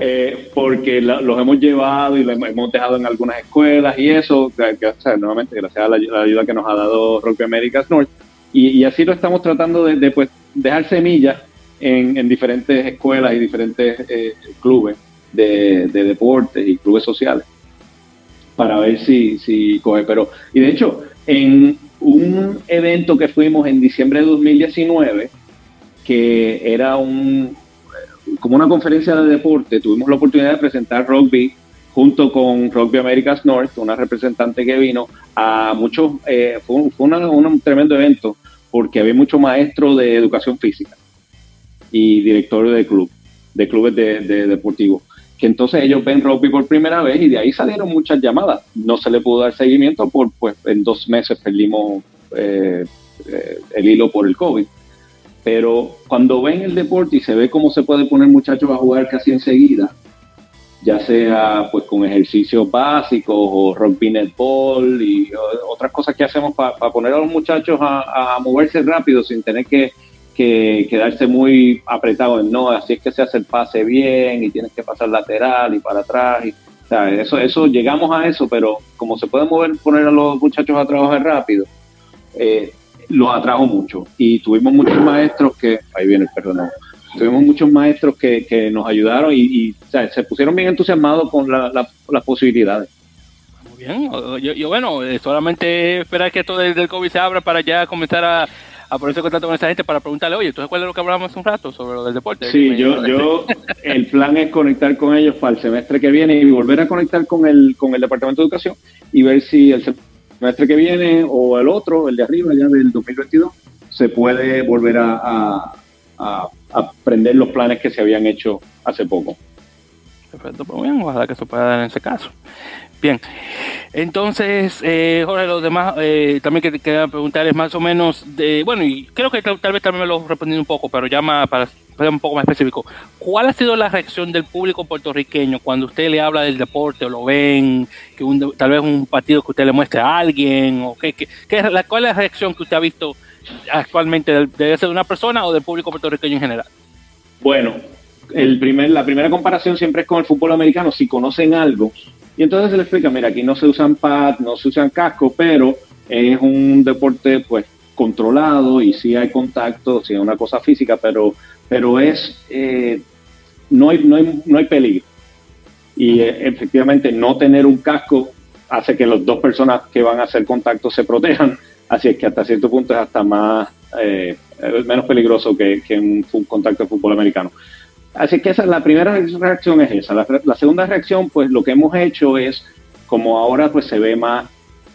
Eh, porque los hemos llevado y los hemos dejado en algunas escuelas y eso, nuevamente gracias a la, ayuda que nos ha dado Rugby Americas North. Y, así lo estamos tratando de, pues, dejar semillas en, diferentes escuelas y diferentes eh, clubes de, deportes y clubes sociales para ver si, si coge. Pero, y de hecho, en un evento que fuimos en diciembre de 2019, que era un, como una conferencia de deporte, tuvimos la oportunidad de presentar rugby junto con Rugby Americas North, una representante que vino a muchos, eh, fue, un tremendo evento porque había muchos maestros de educación física y directores de club, de clubes de, deportivos, que entonces ellos ven rugby por primera vez y de ahí salieron muchas llamadas. No se le pudo dar seguimiento por, pues en dos meses perdimos eh, eh, el hilo por el COVID pero cuando ven el deporte y se ve cómo se puede poner muchachos a jugar casi enseguida, ya sea pues con ejercicios básicos o rugby netball y otras cosas que hacemos para poner a los muchachos a, moverse rápido sin tener que, quedarse muy apretados en no, así es que se hace el pase bien y tienes que pasar lateral y para atrás. Y, eso, eso, llegamos a eso, pero como se puede mover, poner a los muchachos a trabajar rápido, eh, los atrajo mucho. Y tuvimos muchos maestros que, ahí viene el perdón, tuvimos muchos maestros que, que nos ayudaron y, se pusieron bien entusiasmados con las posibilidades. Muy bien, yo, bueno, eh, solamente esperar que esto del, COVID se abra para ya comenzar a, a ponerse en contacto con esa gente para preguntarle, oye, ¿tú te acuerdas lo que hablamos hace un rato sobre lo del deporte? Sí, yo, yo, el plan es conectar con ellos para el semestre que viene y volver a conectar con el, con el Departamento de Educación y ver si el semestre que viene o el otro, el de arriba, ya del 2022, se puede volver a, a, los planes que se habían hecho hace poco. Perfecto, pues bien, ojalá que se pueda dar en ese caso. Bien, entonces, eh, Jorge, lo demás eh, también que te quería preguntar es más o menos de, bueno, y creo que tal, vez también me lo respondí un poco, pero ya más para ser un poco más específico, ¿cuál ha sido la reacción del público puertorriqueño cuando usted le habla del deporte o lo ven, que tal vez un partido que usted le muestre a alguien, o qué, qué, la, cuál es la reacción que usted ha visto actualmente, debe ser de una persona o del público puertorriqueño en general? Bueno, el primer, la primera comparación siempre es con el fútbol americano, si conocen algo, y entonces se le explica, mira, aquí no se usan pads, no se usan cascos, pero es un deporte pues controlado y sí hay contacto, sí hay una cosa física, pero, pero es, eh, no, hay, no, hay, no hay peligro. Y eh, efectivamente no tener un casco hace que las dos personas que van a hacer contacto se protejan, así es que hasta cierto punto es hasta más, eh, menos peligroso que, que un contacto de fútbol americano. Así que esa, la primera reacción es esa. La, segunda reacción, pues lo que hemos hecho es, como ahora pues se ve más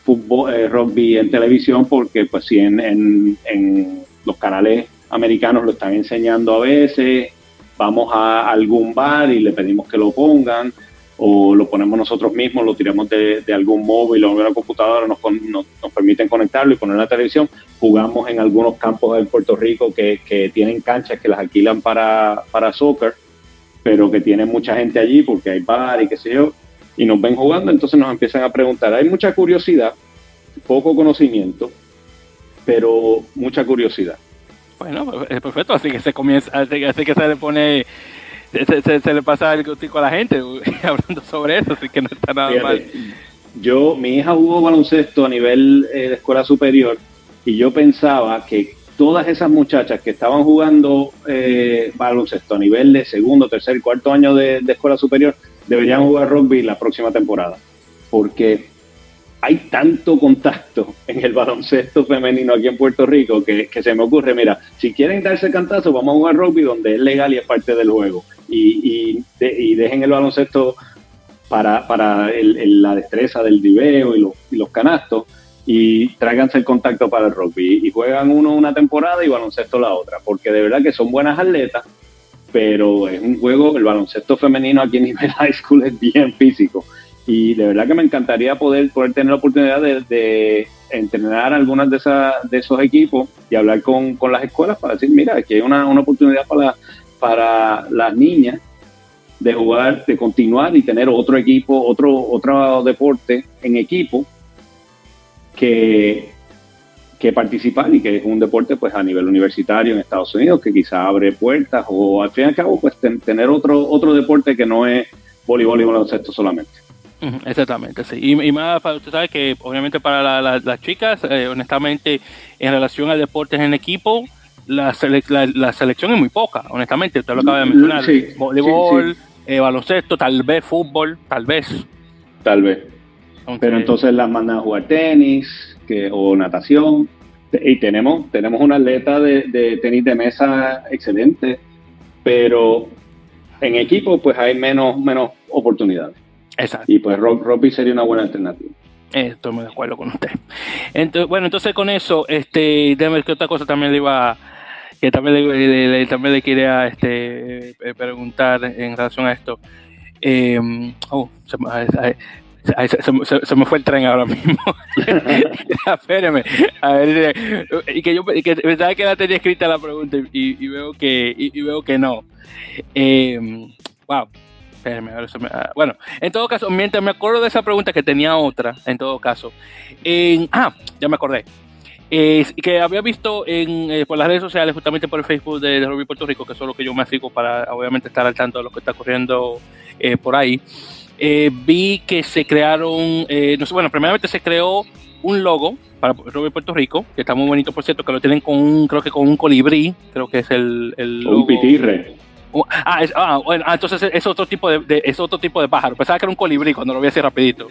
fútbol, eh, rugby en televisión porque pues si en, en, los canales americanos lo están enseñando a veces, vamos a algún bar y le pedimos que lo pongan o lo ponemos nosotros mismos, lo tiramos de, algún móvil o de una computadora, nos, nos, permiten conectarlo y poner la televisión. Jugamos en algunos campos en Puerto Rico que, que tienen canchas que las alquilan para, para soccer, pero que tienen mucha gente allí porque hay bar y qué sé yo y nos ven jugando, entonces nos empiezan a preguntar. Hay mucha curiosidad, poco conocimiento, pero mucha curiosidad. Bueno, pues, es perfecto, así que se comienza, así, que se le pone, se, le pasa el gustico a la gente hablando sobre eso, así que no está nada mal. Yo, mi hija jugó baloncesto a nivel eh, de escuela superior y yo pensaba que todas esas muchachas que estaban jugando eh, baloncesto a nivel de segundo, tercer cuarto año de escuela superior deberían jugar rugby la próxima temporada, porque hay tanto contacto en el baloncesto femenino aquí en Puerto Rico que, se me ocurre, mira, si quieren darse cantazo, vamos a jugar rugby donde es legal y es parte del juego. Y, y, dejen el baloncesto para, para la destreza del diveo y los, y los canastos y tráiganse el contacto para el rugby. Y juegan uno una temporada y baloncesto la otra, porque de verdad que son buenas atletas pero es un juego, el baloncesto femenino aquí en nivel high school es bien físico. Y de verdad que me encantaría poder, tener la oportunidad de, entrenar algunas de, esas, de esos equipos y hablar con, las escuelas para decir, mira, aquí hay una, oportunidad para, para las niñas de jugar, de continuar y tener otro equipo, otro, otro deporte en equipo que, que participar y que es un deporte pues a nivel universitario en Estados Unidos que quizá abre puertas o al fin y al cabo pues tener otro otro deporte que no es voleibol y baloncesto solamente. Exactamente, sí. Y, más, usted sabe que obviamente para las chicas, eh, honestamente, en relación a deportes en equipo, la, la, selección es muy poca, honestamente. Usted lo acaba de mm, mencionar. voleibol, eh, baloncesto, tal vez fútbol, tal vez. Tal vez. Pero entonces las mandan a jugar tenis, o natación. Y tenemos, tenemos una atleta de, tenis de mesa excelente, pero en equipo pues hay menos, menos oportunidades. Exacto. Y pues rugby sería una buena alternativa. Estoy muy de acuerdo con usted. Entonces, bueno, entonces con eso, este, déjame que otra cosa también le iba que también le, también le quería este, eh, preguntar en relación a esto. Eh, oh, se, me fue el tren ahora mismo. Espéreme. A ver, y que yo y que, pensaba que la tenía escrita la pregunta y, veo que y, veo que no. Eh, wow. Espéreme, ah, bueno, en todo caso, mientras me acuerdo de esa pregunta que tenía otra, en todo caso. ah, ya me acordé. Eh, que había visto en, eh, por las redes sociales, justamente por el Facebook de, de Rugby Puerto Rico, que es lo que yo me sigo para obviamente estar al tanto de lo que está ocurriendo eh, por ahí. Eh, vi que se crearon, eh, no sé, bueno, primeramente se creó un logo para Rugby Puerto Rico, que está muy bonito, por cierto, que lo tienen con un, creo que con un colibrí, creo que es el, el Un pitirre. Ah, ah, bueno, ah, entonces es otro tipo de, es otro tipo de pájaro. Pensaba que era un colibrí cuando lo vi así rapidito.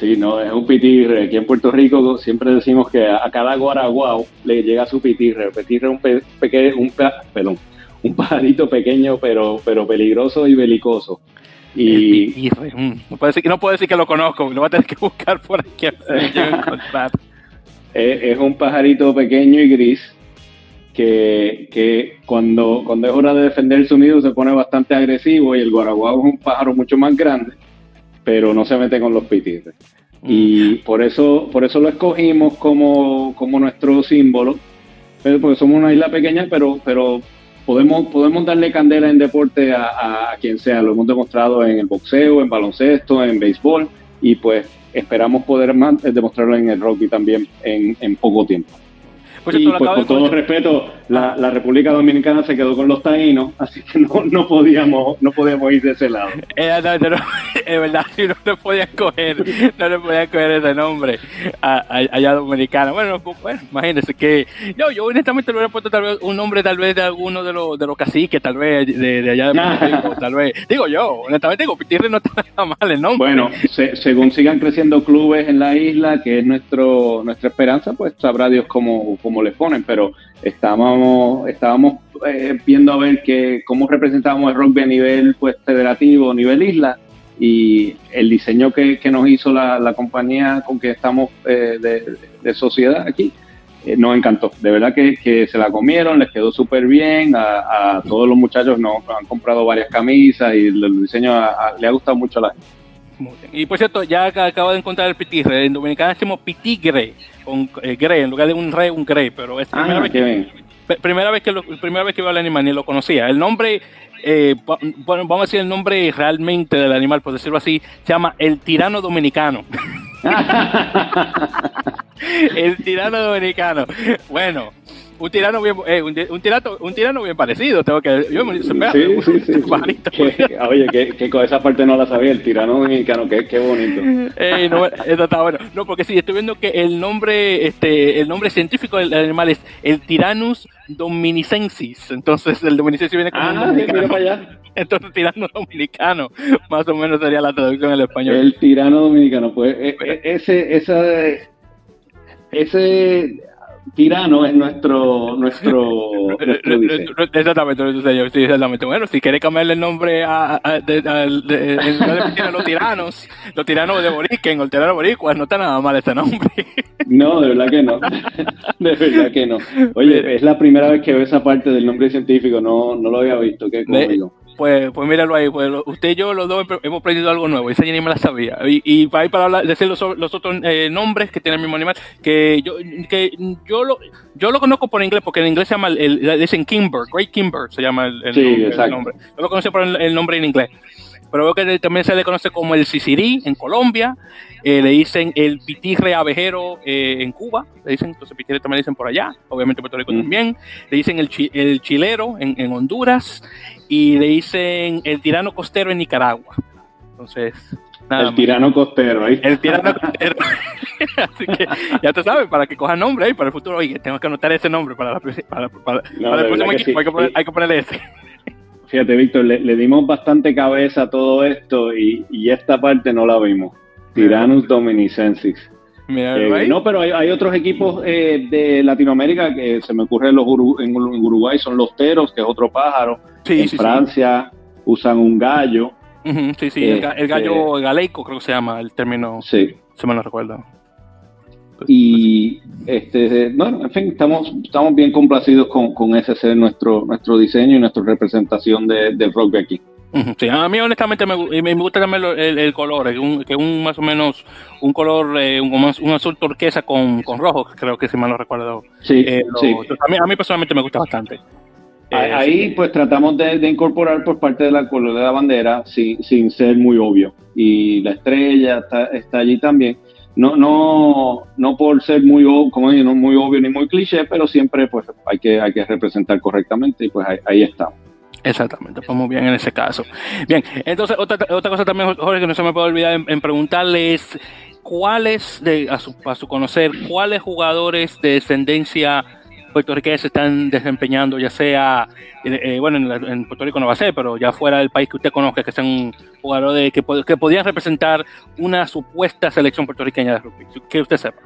Sí, no, es un pitirre. Aquí en Puerto Rico siempre decimos que a cada guaraguao le llega su pitirre. El pitirre es un, pequeño, un, perdón, un pajarito pequeño pero, pero peligroso y belicoso. Y, mm, no, puedo decir, no puedo decir que lo conozco, lo voy a tener que buscar por aquí es, un pajarito pequeño y gris que, que, cuando, cuando es hora de defender su nido se pone bastante agresivo y el guaraguao es un pájaro mucho más grande, pero no se mete con los pitites. Y mm. por eso, por eso lo escogimos como, como nuestro símbolo, porque somos una isla pequeña, pero, pero podemos, podemos darle candela en deporte a, quien sea. Lo hemos demostrado en el boxeo, en baloncesto, en béisbol y pues esperamos poder demostrarlo en el rugby también en, en poco tiempo. Pues y pues con todo respeto, la, la, República Dominicana se quedó con los taínos, así que no, no podíamos no podíamos ir de ese lado. es verdad, si no le podían coger, no le podían coger ese nombre a, allá dominicana. Bueno, bueno, imagínense que yo, yo honestamente le hubiera puesto tal vez un nombre tal vez de alguno de los de los caciques, tal vez de, de allá de tal vez. Digo yo, honestamente digo, Pitirre no está mal el nombre. Bueno, según sigan creciendo clubes en la isla, que es nuestro nuestra esperanza, pues sabrá Dios cómo como le ponen, pero estábamos, estábamos eh, viendo a ver que cómo representábamos el rugby a nivel pues federativo, a nivel isla, y el diseño que, nos hizo la, compañía con que estamos eh, de, sociedad aquí eh, nos encantó. De verdad que, se la comieron, les quedó súper bien. A, todos los muchachos nos han comprado varias camisas y el diseño le ha gustado mucho a la gente. Y por cierto, ya acabo de encontrar el pitigre. En dominicano decimos pitigre, con eh, gre, en lugar de un re, un gre. Pero es ah, primera, vez que, primera, vez que lo, primera vez que veo al animal, ni lo conocía. El nombre, eh, bueno, vamos a decir el nombre realmente del animal, por decirlo así, se llama el tirano dominicano. el tirano dominicano. Bueno, un tirano bien, eh, un, tirano, un tirano bien parecido, tengo que yo me sí, sí, sí, oye, que, con esa parte no la sabía, el tirano dominicano, qué, qué bonito. Eh, no, eso está bueno. No, porque sí, estoy viendo que el nombre, este, el nombre científico del animal es el Tyrannus dominicensis. Entonces el dominicensis viene como ah, dominicano. Para allá. Entonces tirano dominicano, más o menos sería la traducción en español. El tirano dominicano, pues e, e, ese, esa, ese tirano es nuestro nuestro, exactamente, sí, exactamente. Bueno, si quiere cambiarle el nombre a, a de, de, los tiranos, los tiranos de Boriquen o el tirano boricua, no está nada mal ese nombre. No, de verdad que no. De verdad que no. Oye, es la primera vez que veo esa parte del nombre científico, no, no lo había visto, qué cómico pues, pues míralo ahí, pues usted y yo los dos hemos aprendido algo nuevo, esa ya ni me la sabía. Y, y para ir para hablar, decir los, los otros eh, nombres que tiene el mismo animal, que yo, que yo lo, yo lo conozco por inglés, porque en inglés se llama, el, dicen Kimber, Great Kimber se llama el, nombre, Yo lo conozco por el, nombre en inglés pero veo que también se le conoce como el sisirí en Colombia, eh, le dicen el pitirre abejero eh, en Cuba, le dicen, entonces pitirre también le dicen por allá, obviamente Puerto Rico mm. también, le dicen el, el chilero en, en, Honduras y le dicen el tirano costero en Nicaragua. Entonces, nada El tirano costero ahí. El tirano costero. Así que ya te sabes, para que coja nombre ahí para el futuro. Oye, tengo que anotar ese nombre para, la, para, para, el próximo equipo. Hay, que poner, hay, que ponerle ese. Fíjate, Víctor, le, dimos bastante cabeza a todo esto y, y esta parte no la vimos. Tiranus dominicensis. Eh, no, pero hay, otros equipos eh, de Latinoamérica que se me ocurre los en, Uruguay son los teros, que es otro pájaro. en Francia usan un gallo. sí, sí, el, gallo este, galeico creo que se llama el término. Sí. Se me lo recuerda. Y este, bueno, en fin, estamos, estamos bien complacidos con, con ese ser nuestro, nuestro diseño y nuestra representación de, del rugby aquí. Sí, a mí honestamente me, me gusta también el, color, que es un, más o menos un color, eh, un, un, azul turquesa con, con, rojo, creo que si mal no recuerdo. Sí, eh, sí. A, mí, a mí personalmente me gusta bastante. Ahí pues tratamos de, incorporar por parte de la color de la bandera sin, sin ser muy obvio. Y la estrella está, está allí también. No, no, no por ser muy, como digo, no muy obvio ni muy cliché, pero siempre pues hay que, hay que representar correctamente y pues ahí, ahí estamos. Exactamente, pues muy bien en ese caso. Bien, entonces otra, otra cosa también, Jorge, que no se me puede olvidar en, preguntarle es cuáles, de, a, su, a su conocer, cuáles jugadores de descendencia puertorriqueña se están desempeñando, ya sea, eh, eh, bueno, en, Puerto Rico no va a ser, pero ya fuera del país que usted conozca, que sean jugadores que, que podían representar una supuesta selección puertorriqueña de rugby, que usted sepa.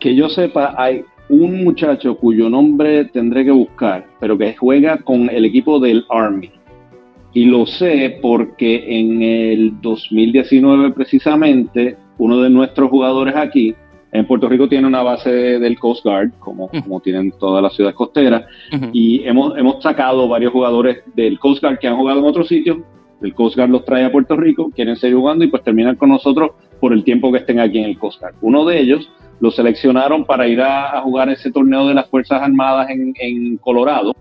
Que yo sepa, hay un muchacho cuyo nombre tendré que buscar, pero que juega con el equipo del Army. Y lo sé porque en el 2019 precisamente, uno de nuestros jugadores aquí, en Puerto Rico tiene una base del Coast Guard, como, como tienen todas las ciudades costeras, y hemos, hemos sacado varios jugadores del Coast Guard que han jugado en otros sitios, el Coast Guard los trae a Puerto Rico, quieren seguir jugando y pues terminan con nosotros por el tiempo que estén aquí en el Coast Guard. Uno de ellos lo seleccionaron para ir a, jugar ese torneo de las Fuerzas Armadas en, Colorado.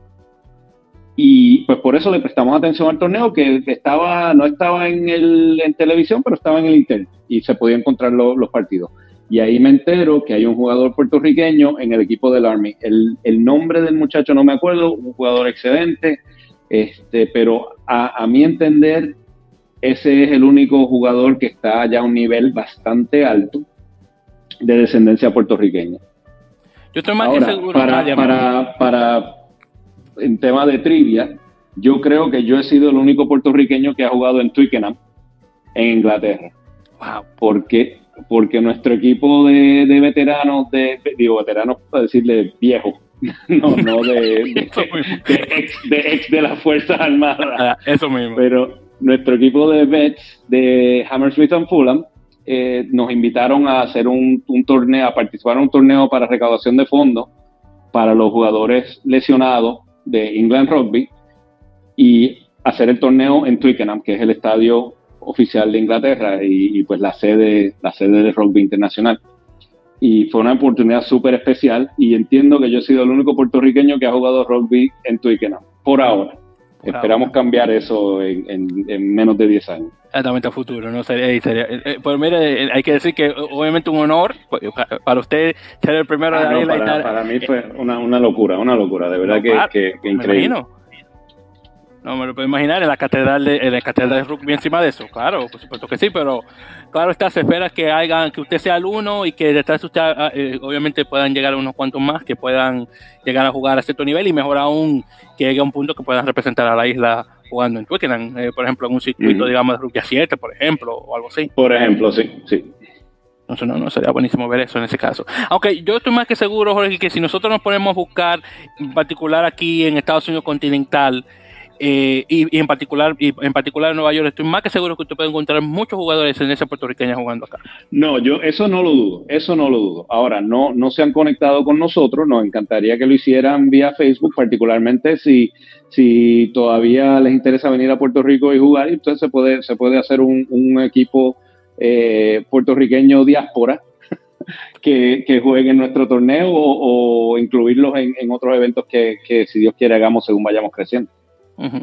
Y pues por eso le prestamos atención al torneo que, estaba, no estaba en, el, en televisión, pero estaba en el internet y se podía encontrar los partidos. Y ahí me entero que hay un jugador puertorriqueño en el equipo del Army. El, el nombre del muchacho no me acuerdo, un jugador excelente, este, pero a, a mi entender, ese es el único jugador que está ya a un nivel bastante alto de descendencia puertorriqueña. Yo estoy más seguro. Para, para, para, en tema de trivia, yo creo que yo he sido el único puertorriqueño que ha jugado en Twickenham, en Inglaterra. Wow. Porque, porque nuestro equipo de, veteranos, de, digo veteranos para decirle viejos, no, no de, de, ex, de, ex de las Fuerzas Armadas. Ah, eso mismo. Pero nuestro equipo de vets de Hammersmith and Fulham eh, nos invitaron a hacer un, torneo, a participar en un torneo para recaudación de fondos para los jugadores lesionados de England Rugby y hacer el torneo en Twickenham, que es el estadio oficial de Inglaterra y, y pues la sede, la sede de rugby internacional y fue una oportunidad súper especial y entiendo que yo he sido el único puertorriqueño que ha jugado rugby en Twickenham, por ahora. Esperamos cambiar eso en, menos de 10 años. Exactamente a futuro, ¿no? Sería, sería, eh, eh, pues mire, eh, hay que decir que obviamente un honor pues, para usted ser el primero de ah, para, para, mí fue una, una, locura, una locura, de verdad que, que, increíble. No me lo puedo imaginar en la catedral de, en la catedral de rugby encima de eso, claro, por supuesto que sí, pero claro está, se espera que hagan, que usted sea el uno y que detrás de usted ah, eh, obviamente puedan llegar a unos cuantos más que puedan llegar a jugar a cierto nivel y mejor aún que llegue a un punto que puedan representar a la isla jugando en Twickenham, eh, por ejemplo, en un circuito, digamos, de rugby a 7, por ejemplo, o algo así. Por ejemplo, sí, sí. Entonces, no, no sería buenísimo ver eso en ese caso. Aunque yo estoy más que seguro, Jorge, que si nosotros nos ponemos a buscar, en particular aquí en Estados Unidos continental, eh, y, en particular y en particular en Nueva York estoy más que seguro que usted puede encontrar muchos jugadores en esa puertorriqueña jugando acá. No, yo eso no lo dudo, eso no lo dudo. Ahora no no se han conectado con nosotros, nos encantaría que lo hicieran vía Facebook, particularmente si si todavía les interesa venir a Puerto Rico y jugar, entonces se puede se puede hacer un, equipo eh, puertorriqueño diáspora que, que, en nuestro torneo o, incluirlos en, en, otros eventos que, que, si Dios quiere, hagamos según vayamos creciendo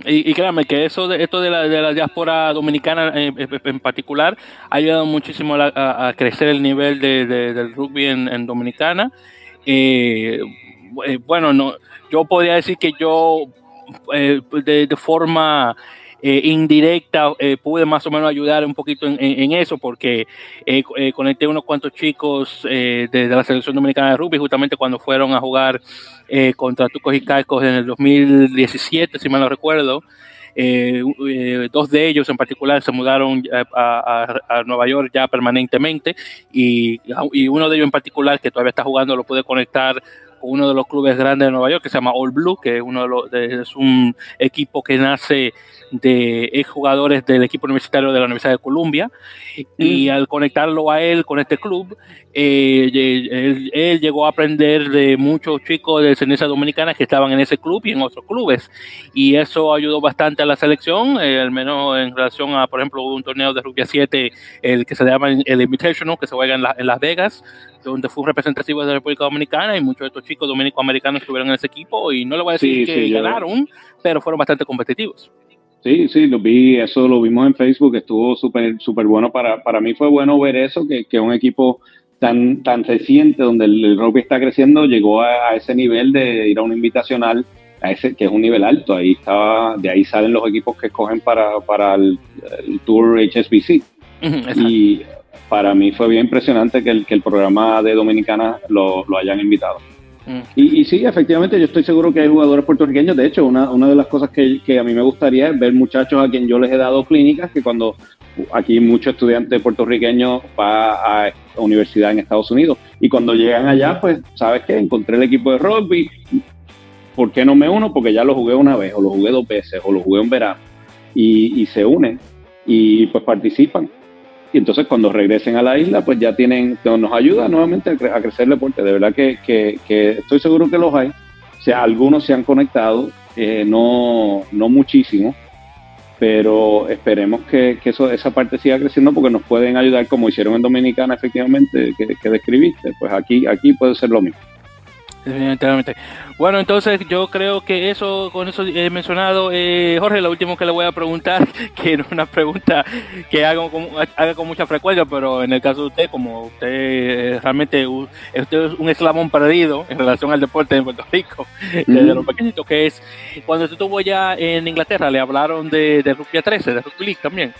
y, créanme que eso de, esto de la, de la diáspora dominicana eh, eh, en, particular ha ayudado muchísimo a, crecer el nivel de, del rugby en, Dominicana. Eh, bueno, no, yo podría decir que yo de, forma eh, indirecta eh, pude más o menos ayudar un poquito en, eso porque eh, conecté unos cuantos chicos de, la selección dominicana de rugby justamente cuando fueron a jugar contra Tucos y Calcos en el 2017, si mal no recuerdo. dos de ellos en particular se mudaron a, Nueva York ya permanentemente y, y, uno de ellos en particular que todavía está jugando lo pude conectar uno de los clubes grandes de Nueva York que se llama All Blue, que es, uno de los, es un equipo que nace de jugadores del equipo universitario de la Universidad de Columbia. Y al conectarlo a él con este club, eh, él, llegó a aprender de muchos chicos de descendencia dominicana que estaban en ese club y en otros clubes. Y eso ayudó bastante a la selección, eh, al menos en relación a, por ejemplo, un torneo de rugby 7, el que se llama el Invitational, que se juega en, en Las Vegas, donde fue un representativo de la República Dominicana y muchos de estos chicos dominico-americanos estuvieron en ese equipo y no le voy a decir que ganaron, pero fueron bastante competitivos. Sí, sí, lo vi, eso lo vimos en Facebook, estuvo súper súper bueno. Para, para mí fue bueno ver eso, que, que un equipo tan, tan reciente, donde el, rugby está creciendo, llegó a, ese nivel de ir a un invitacional, a ese que es un nivel alto. Ahí estaba, de ahí salen los equipos que escogen para, para el, Tour HSBC. y para mí fue bien impresionante que el, que el programa de Dominicana lo, lo hayan invitado. Mm. Y, sí, efectivamente, yo estoy seguro que hay jugadores puertorriqueños. De hecho, una, una de las cosas que, que, a mí me gustaría es ver muchachos a quien yo les he dado clínicas, que cuando aquí muchos estudiantes puertorriqueños va a universidad en Estados Unidos y cuando llegan allá, pues, ¿sabes qué? Encontré el equipo de rugby. ¿Por qué no me uno? Porque ya lo jugué una vez, o lo jugué dos veces, o lo jugué un verano. Y, y se unen y pues participan y entonces cuando regresen a la isla, pues ya tienen, nos ayuda nuevamente a, crecer el deporte. De verdad que, que, estoy seguro que los hay. O sea, algunos se han conectado, eh, no, no muchísimo, pero esperemos que, que, eso, esa parte siga creciendo porque nos pueden ayudar como hicieron en Dominicana, efectivamente, que, que describiste. Pues aquí, aquí puede ser lo mismo. Definitivamente. Bueno, entonces yo creo que eso, con eso he mencionado, eh, Jorge, lo último que le voy a preguntar, que no es una pregunta que haga con, haga con mucha frecuencia, pero en el caso de usted, como usted eh, realmente usted es un eslabón perdido en relación al deporte en Puerto Rico, desde lo pequeñito que es, cuando usted estuvo ya en Inglaterra, le hablaron de, de Rugby 13, de Rugby League también.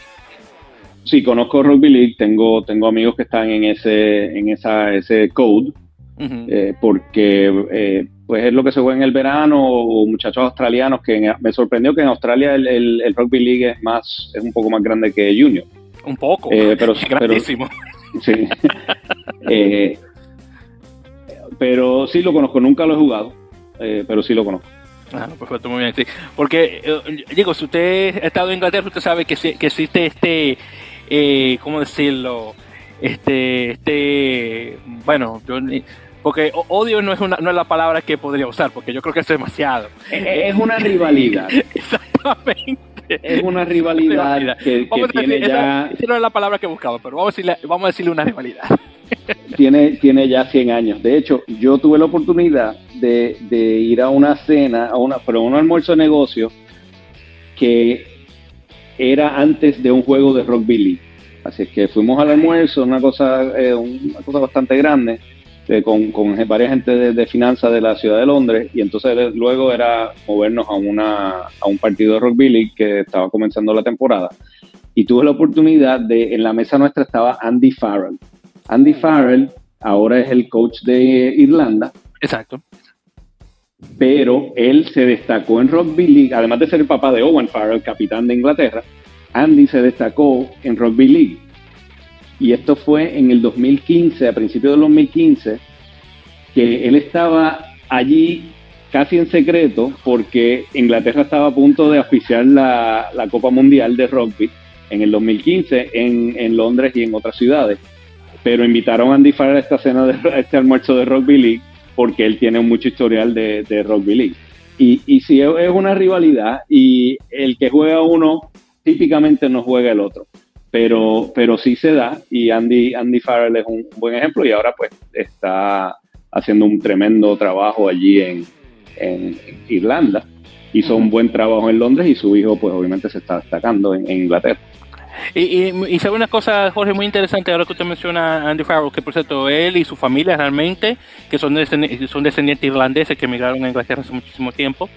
Sí, conozco Rugby League, tengo, tengo amigos que están en ese, en esa, ese code eh, porque eh, pues es lo que se juega en el verano, o muchachos australianos que me sorprendió que en Australia el, el, rugby league es más, es un poco más grande que junior. Un poco, eh, pero, grandísimo. sí. pero sí lo conozco, nunca lo he jugado, pero sí lo conozco. Ah, perfecto, muy bien, sí. Porque, eh, digo, si usted ha estado en Inglaterra, usted sabe que, que existe este, eh, ¿cómo decirlo? Este, este, bueno, yo porque odio no es, una, no es la palabra que podría usar, porque yo creo que es demasiado. Es una rivalidad. Exactamente. Es una rivalidad que, tiene ya... Esa, no es la palabra que buscaba, pero vamos a decirle, vamos a decirle una rivalidad. Tiene, tiene ya 100 años. De hecho, yo tuve la oportunidad de, ir a una cena, a una, pero un almuerzo de negocio que era antes de un juego de rugby league. Así que fuimos al almuerzo, una cosa, eh, una cosa bastante grande este, con, con, varias gente de, finanzas de la ciudad de Londres y entonces luego era movernos a, una, a un partido de rugby league que estaba comenzando la temporada y tuve la oportunidad de, en la mesa nuestra estaba Andy Farrell. Andy Farrell ahora es el coach de Irlanda. Exacto. Pero él se destacó en rugby league, además de ser el papá de Owen Farrell, capitán de Inglaterra, Andy se destacó en rugby league y esto fue en el 2015, a principios del 2015, que él estaba allí casi en secreto porque Inglaterra estaba a punto de oficiar la, Copa Mundial de Rugby en el 2015 en, Londres y en otras ciudades. Pero invitaron a Andy Farrell a esta cena, de, este almuerzo de Rugby League porque él tiene mucho historial de, de Rugby League. Y, y si es una rivalidad y el que juega uno típicamente no juega el otro pero, pero sí se da y Andy, Andy Farrell es un buen ejemplo y ahora pues está haciendo un tremendo trabajo allí en, en Irlanda. Hizo un buen trabajo en Londres y su hijo pues obviamente se está destacando en Inglaterra. Y, y, sabe una cosa, Jorge, muy interesante, ahora que usted menciona a Andy Farrell, que por cierto, él y su familia realmente, que son, descendientes, son descendientes irlandeses que emigraron a Inglaterra hace muchísimo tiempo,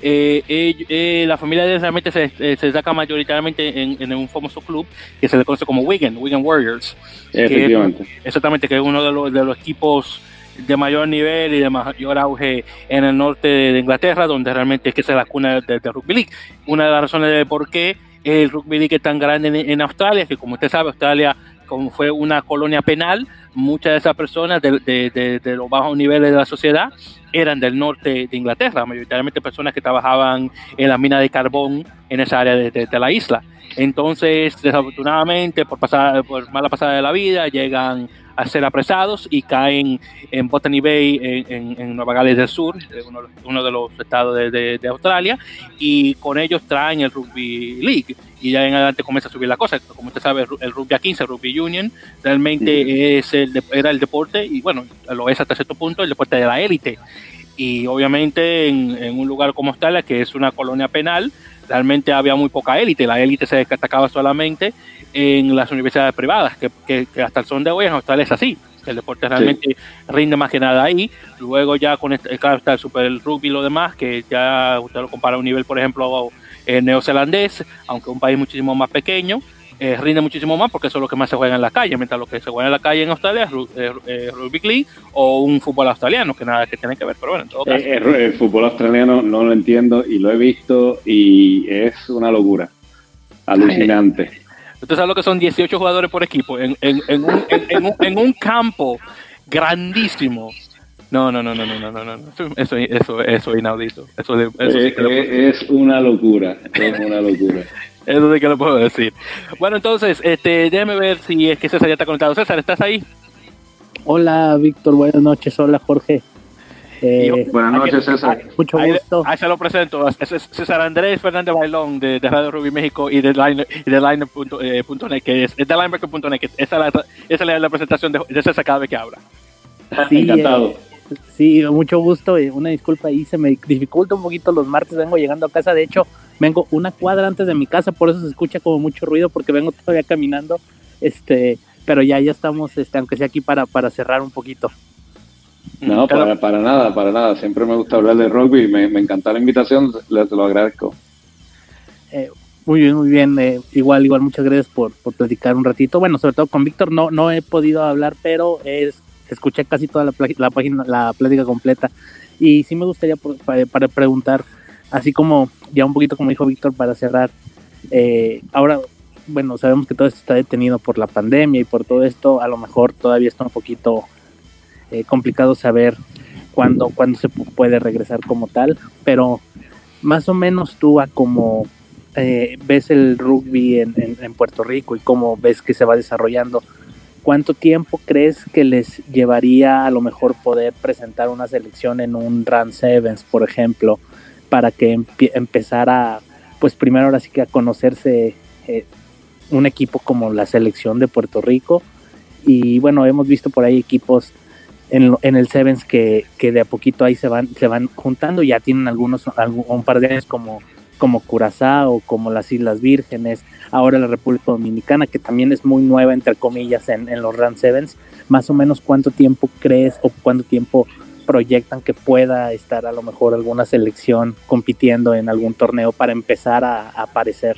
eh, eh, la familia de él realmente se, eh, se destaca mayoritariamente en, un famoso club que se le conoce como Wigan, Wigan Warriors. Efectivamente. exactamente, que es uno de los, de los equipos de mayor nivel y de mayor auge en el norte de Inglaterra, donde realmente es que se la cuna del de rugby league. Una de las razones de por qué el rugby league tan grande en, Australia, que como usted sabe, Australia fue una colonia penal, muchas de esas personas de, los bajos niveles de la sociedad eran del norte de Inglaterra, mayoritariamente personas que trabajaban en la mina de carbón en esa área de, la isla. Entonces, desafortunadamente, por, pasar, por mala pasada de la vida, llegan a ser apresados y caen en Botany Bay, en, Nueva Gales del Sur, uno, de los estados de, Australia, y con ellos traen el Rugby League. Y ya en adelante comienza a subir la cosa. Como usted sabe, el Rugby a 15, el Rugby Union, realmente es el, era el deporte, y bueno, lo es hasta cierto punto, el deporte de la élite. Y obviamente en, en un lugar como Australia, que es una colonia penal, realmente había muy poca élite. La élite se destacaba solamente en las universidades privadas, que, hasta el son de hoy en Australia es así. El deporte realmente rinde más que nada ahí. Luego ya con este, claro, está el Super Rugby y lo demás, que ya usted lo compara a un nivel, por ejemplo, neozelandés, aunque un país muchísimo más pequeño. Eh, rinde muchísimo más porque eso es lo que más se juega en la calle, mientras lo que se juega en la calle en Australia es eh, eh, rugby league o un fútbol australiano, que nada que tiene que ver, pero bueno, en todo caso. el fútbol australiano no lo entiendo y lo he visto y es una locura, alucinante. Usted sabe lo que son 18 jugadores por equipo en, en, en, un, en un, campo grandísimo. No, no, no, no, no, no, no, Eso, eso, eso es inaudito. Eso, eso es, una locura. Es una locura. Eso sí que lo puedo decir. Bueno, entonces, este, déjeme ver si es que César ya está conectado. César, ¿estás ahí? Hola, Víctor. Buenas noches. Hola, Jorge. Eh, buenas noches, César. Mucho gusto. Ahí, se lo presento. Es César Andrés Fernández Bailón de, Radio Rubí México y de Liner, y de Liner.net, eh, que es, es de Linebacker.net. Esa, esa es la, presentación de, de, César cada vez que habla. Sí, Encantado. Eh, sí, mucho gusto. Una disculpa ahí, se me dificulta un poquito los martes. Vengo llegando a casa. De hecho, vengo una cuadra antes de mi casa, por eso se escucha como mucho ruido, porque vengo todavía caminando, este, pero ya, ya estamos, este, aunque sea aquí para, para cerrar un poquito. No, para, para nada, para nada. Siempre me gusta hablar de rugby, me, me encanta la invitación, les lo agradezco. Eh, muy bien, muy bien. Eh, igual, igual, muchas gracias por, por platicar un ratito. Bueno, sobre todo con Víctor no, no he podido hablar, pero es, escuché casi toda la, la página, la plática completa. Y sí me gustaría para preguntar, así como ya un poquito como dijo Víctor para cerrar, eh, ahora, bueno, sabemos que todo esto está detenido por la pandemia y por todo esto, a lo mejor todavía está un poquito eh, complicado saber cuándo, cuándo se puede regresar como tal, pero más o menos tú a cómo eh, ves el rugby en, en, Puerto Rico y cómo ves que se va desarrollando, ¿cuánto tiempo crees que les llevaría a lo mejor poder presentar una selección en un Run Sevens, por ejemplo, para que empezara, pues primero ahora sí que a conocerse eh, un equipo como la selección de Puerto Rico? Y bueno, hemos visto por ahí equipos en, en el Sevens que, que, de a poquito ahí se van, se van juntando, ya tienen algunos, un par de años como, como Curazao, como las Islas Vírgenes, ahora la República Dominicana, que también es muy nueva, entre comillas, en, los Run Sevens, más o menos cuánto tiempo crees o cuánto tiempo proyectan que pueda estar a lo mejor alguna selección compitiendo en algún torneo para empezar a, aparecer.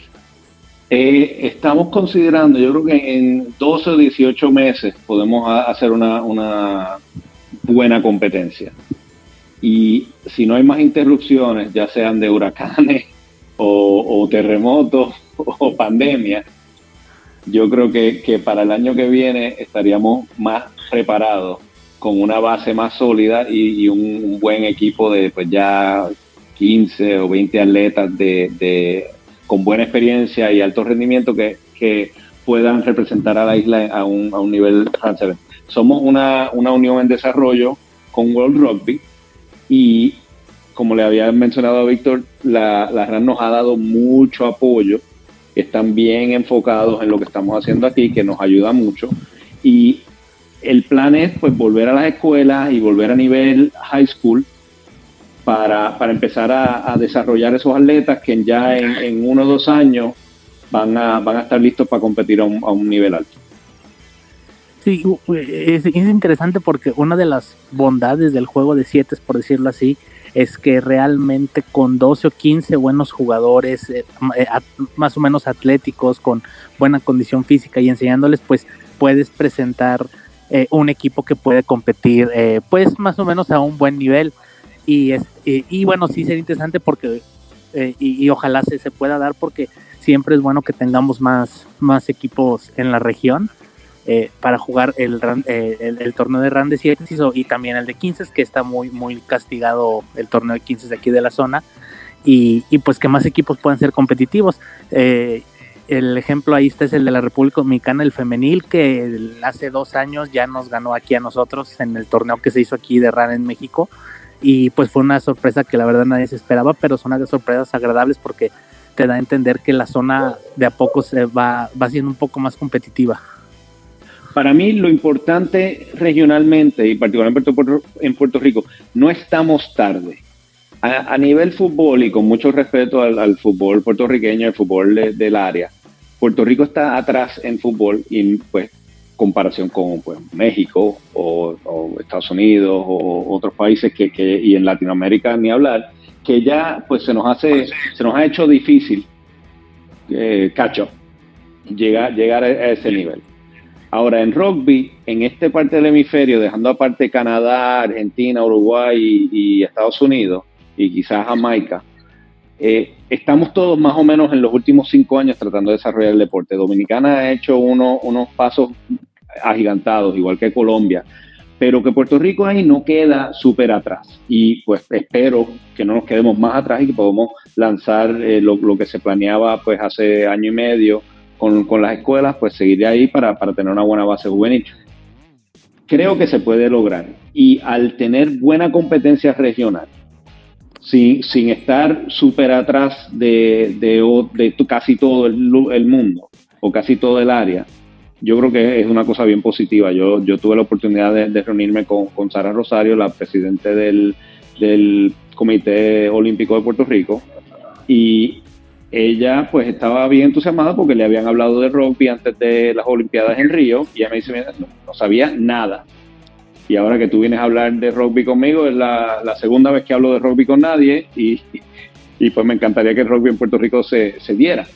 Eh, estamos considerando, yo creo que en 12 o 18 meses podemos hacer una, buena competencia. Y si no hay más interrupciones, ya sean de huracanes o, terremotos o pandemia, yo creo que, para el año que viene estaríamos más reparados con una base más sólida y, un, buen equipo de pues ya 15 o 20 atletas de con buena experiencia y alto rendimiento que, puedan representar a la isla a un, a un nivel Somos una, unión en desarrollo con World Rugby y como le había mencionado a Víctor, la, la RAN nos ha dado mucho apoyo, están bien enfocados en lo que estamos haciendo aquí, que nos ayuda mucho. Y el plan es pues volver a las escuelas y volver a nivel high school para, empezar a, desarrollar esos atletas que ya en, uno o dos años van a, van a estar listos para competir a un, nivel alto. Sí, es, interesante porque una de las bondades del juego de siete, por decirlo así, es que realmente con 12 o 15 buenos jugadores, eh, eh, más o menos atléticos, con buena condición física y enseñándoles, pues puedes presentar eh, un equipo que puede competir, pues más o menos a un buen nivel. Y, y, bueno, sí sería interesante porque, eh, y, ojalá se, se pueda dar porque siempre es bueno que tengamos más, más equipos en la región eh, para jugar el, eh, el, torneo de RAN de 7 y, también el de 15, que está muy, muy castigado el torneo de 15 de aquí de la zona. Y, pues que más equipos puedan ser competitivos. el ejemplo ahí está es el de la República Dominicana, el femenil, que hace dos años ya nos ganó aquí a nosotros en el torneo que se hizo aquí de RAN en México y pues fue una sorpresa que la verdad nadie se esperaba, pero son unas sorpresas agradables porque te da a entender que la zona de a poco se va, va siendo un poco más competitiva. Para mí lo importante regionalmente y particularmente en Puerto Rico, no estamos tarde. A, nivel fútbol y con mucho respeto al, fútbol puertorriqueño, el fútbol del área, Puerto Rico está atrás en fútbol y pues comparación con pues, México o, Estados Unidos o otros países que, que, y en Latinoamérica ni hablar, que ya pues se nos hace, se nos ha hecho difícil, eh, cacho, llegar, llegar a ese nivel. Ahora, en rugby, en esta parte del hemisferio, dejando aparte Canadá, Argentina, Uruguay y, Estados Unidos, y quizás Jamaica, eh, estamos todos más o menos en los últimos cinco años tratando de desarrollar el deporte. Dominicana ha hecho uno, unos pasos agigantados, igual que Colombia, pero que Puerto Rico ahí no queda súper atrás. Y pues espero que no nos quedemos más atrás y que podamos lanzar eh, lo, que se planeaba pues hace año y medio con, con las escuelas, pues seguir ahí para, para tener una buena base juvenil. Creo que se puede lograr. Y al tener buena competencia regional, sin, sin estar súper atrás de, de, de, casi todo el, el, mundo o casi todo el área, yo creo que es una cosa bien positiva. Yo, yo tuve la oportunidad de, reunirme con, con, Sara Rosario, la presidente del, del Comité Olímpico de Puerto Rico, y ella pues estaba bien entusiasmada porque le habían hablado de rugby antes de las Olimpiadas en Río, y ella me dice, no, no sabía nada. Y ahora que tú vienes a hablar de rugby conmigo, es la, la segunda vez que hablo de rugby con nadie, y, y, pues me encantaría que el rugby en Puerto Rico se, se diera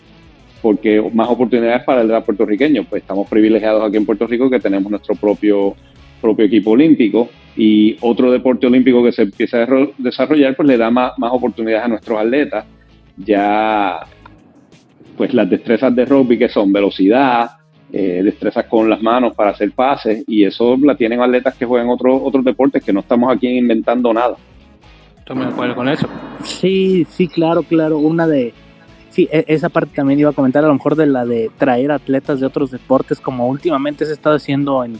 porque más oportunidades para el puertorriqueño. Pues estamos privilegiados aquí en Puerto Rico que tenemos nuestro propio, propio equipo olímpico y otro deporte olímpico que se empieza a desarrollar, pues le da más, más oportunidades a nuestros atletas. Ya, pues las destrezas de rugby que son velocidad, eh, destrezas con las manos para hacer pases y eso la tienen atletas que juegan otros otros deportes que no estamos aquí inventando nada. Estoy de acuerdo con eso. Sí, sí, claro, claro. Una de. Sí, e, esa parte también iba a comentar, a lo mejor de la de traer atletas de otros deportes, como últimamente se ha estado haciendo en,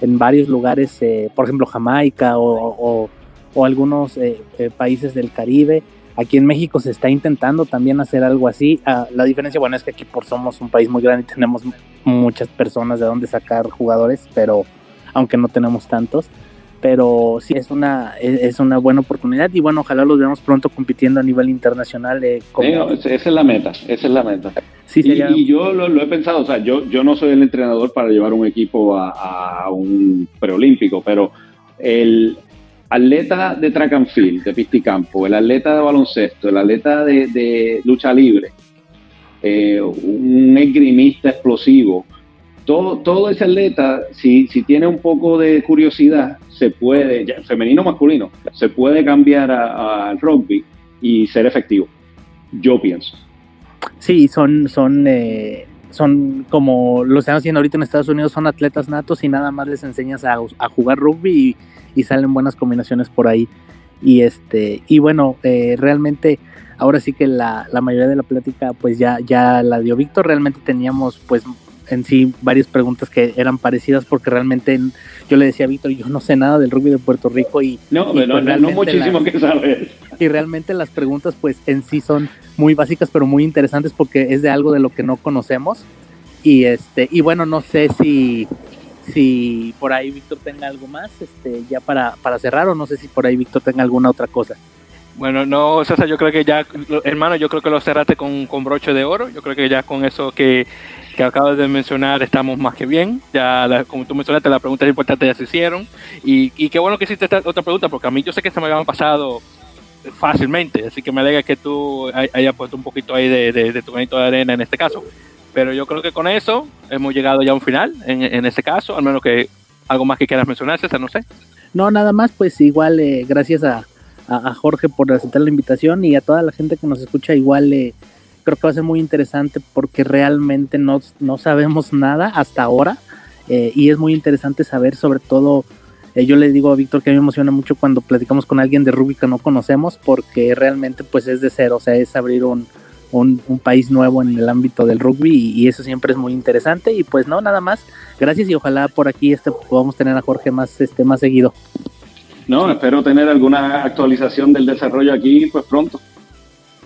en varios lugares, eh, por ejemplo, Jamaica o, o, algunos eh, eh, países del Caribe. Aquí en México se está intentando también hacer algo así. Ah, la diferencia, bueno, es que aquí por somos un país muy grande y tenemos muchas personas de donde sacar jugadores, pero aunque no tenemos tantos pero sí es una es, una buena oportunidad y bueno ojalá los veamos pronto compitiendo a nivel internacional eh, esa es la meta esa es la meta sí, y, yo lo, he pensado o sea yo yo no soy el entrenador para llevar un equipo a, un preolímpico pero el atleta de track and field de pisticampo el atleta de baloncesto el atleta de, lucha libre eh, un esgrimista explosivo todo, todo ese atleta, si, si tiene un poco de curiosidad, se puede, femenino o masculino, se puede cambiar al rugby y ser efectivo. Yo pienso. Sí, son, son, eh, son como lo están haciendo ahorita en Estados Unidos, son atletas natos y nada más les enseñas a, jugar rugby y, salen buenas combinaciones por ahí. Y este, y bueno, eh, realmente ahora sí que la, la, mayoría de la plática pues ya, ya la dio Víctor, realmente teníamos pues en sí varias preguntas que eran parecidas porque realmente yo le decía a Víctor, yo no sé nada del rugby de Puerto Rico y... No, pues no, muchísimo que sabes. Y realmente las preguntas pues en sí son muy básicas pero muy interesantes porque es de algo de lo que no conocemos. Y este y bueno, no sé si si por ahí Víctor tenga algo más este ya para, para cerrar o no sé si por ahí Víctor tenga alguna otra cosa. Bueno, no, César, yo creo que ya, hermano, yo creo que lo cerraste con, con broche de oro. Yo creo que ya con eso que que acabas de mencionar estamos más que bien. Ya, como tú mencionaste, las preguntas importantes ya se hicieron. Y, y qué bueno que hiciste esta otra pregunta, porque a mí yo sé que se me habían pasado fácilmente, así que me alegra que tú hayas puesto un poquito ahí de, tu granito de arena en este caso. Pero yo creo que con eso hemos llegado ya a un final, en, este caso, al menos que algo más que quieras mencionar, César, no sé. No, nada más, pues igual, eh, gracias a, a, Jorge por aceptar la invitación y a toda la gente que nos escucha, igual eh, creo que va a ser muy interesante porque realmente no, no sabemos nada hasta ahora eh, y es muy interesante saber sobre todo, eh, yo le digo a Víctor que a mí me emociona mucho cuando platicamos con alguien de rugby que no conocemos porque realmente pues es de cero, o sea, es abrir un, un, país nuevo en el ámbito del rugby y, eso siempre es muy interesante y pues no, nada más, gracias y ojalá por aquí este, podamos tener a Jorge más, este, más seguido. No, espero tener alguna actualización del desarrollo aquí pues pronto.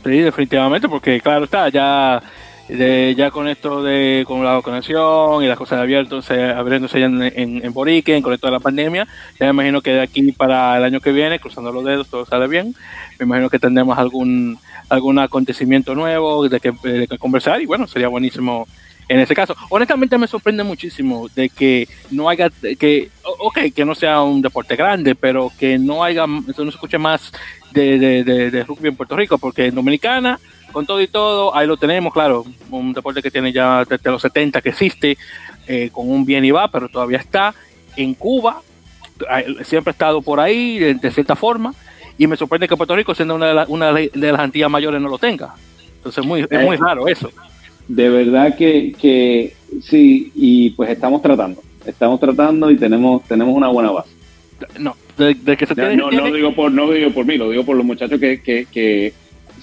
Sí, definitivamente, porque claro está, ya ya con esto de con la conexión y las cosas abiertas abriéndose ya en, en, Boriken con esto de la pandemia ya me imagino que de aquí para el año que viene cruzando los dedos todo sale bien me imagino que tendremos algún algún acontecimiento nuevo de que, de conversar y bueno sería buenísimo en ese caso. Honestamente me sorprende muchísimo de que no haya, que, ok, que no sea un deporte grande, pero que no haya, no se escuche más de, de, de, rugby en Puerto Rico, porque en Dominicana, con todo y todo, ahí lo tenemos, claro, un deporte que tiene ya desde los 70 que existe, eh, con un bien y va, pero todavía está. En Cuba, siempre ha estado por ahí, de, cierta forma, y me sorprende que Puerto Rico, siendo una de, una de las Antillas mayores, no lo tenga. Entonces muy, es muy eh, raro eso de verdad que, que sí, y pues estamos tratando, estamos tratando y tenemos, tenemos una buena base. No, de, que se tiene, no, no, digo por, no digo por mí, lo digo por los muchachos que, que, que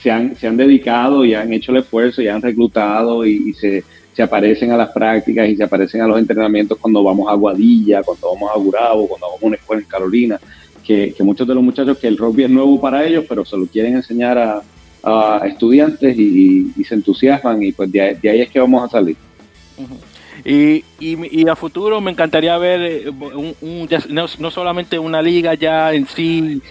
se, han, se han dedicado y han hecho el esfuerzo y han reclutado y, se, se, aparecen a las prácticas y se aparecen a los entrenamientos cuando vamos a Guadilla, cuando vamos a Gurabo, cuando vamos a una escuela en Carolina, que, que muchos de los muchachos que el rugby es nuevo para ellos, pero se lo quieren enseñar a, a estudiantes y, se entusiasman y pues de ahí, es que vamos a salir. Y, y, a futuro me encantaría ver eh, un, no, solamente una liga ya en sí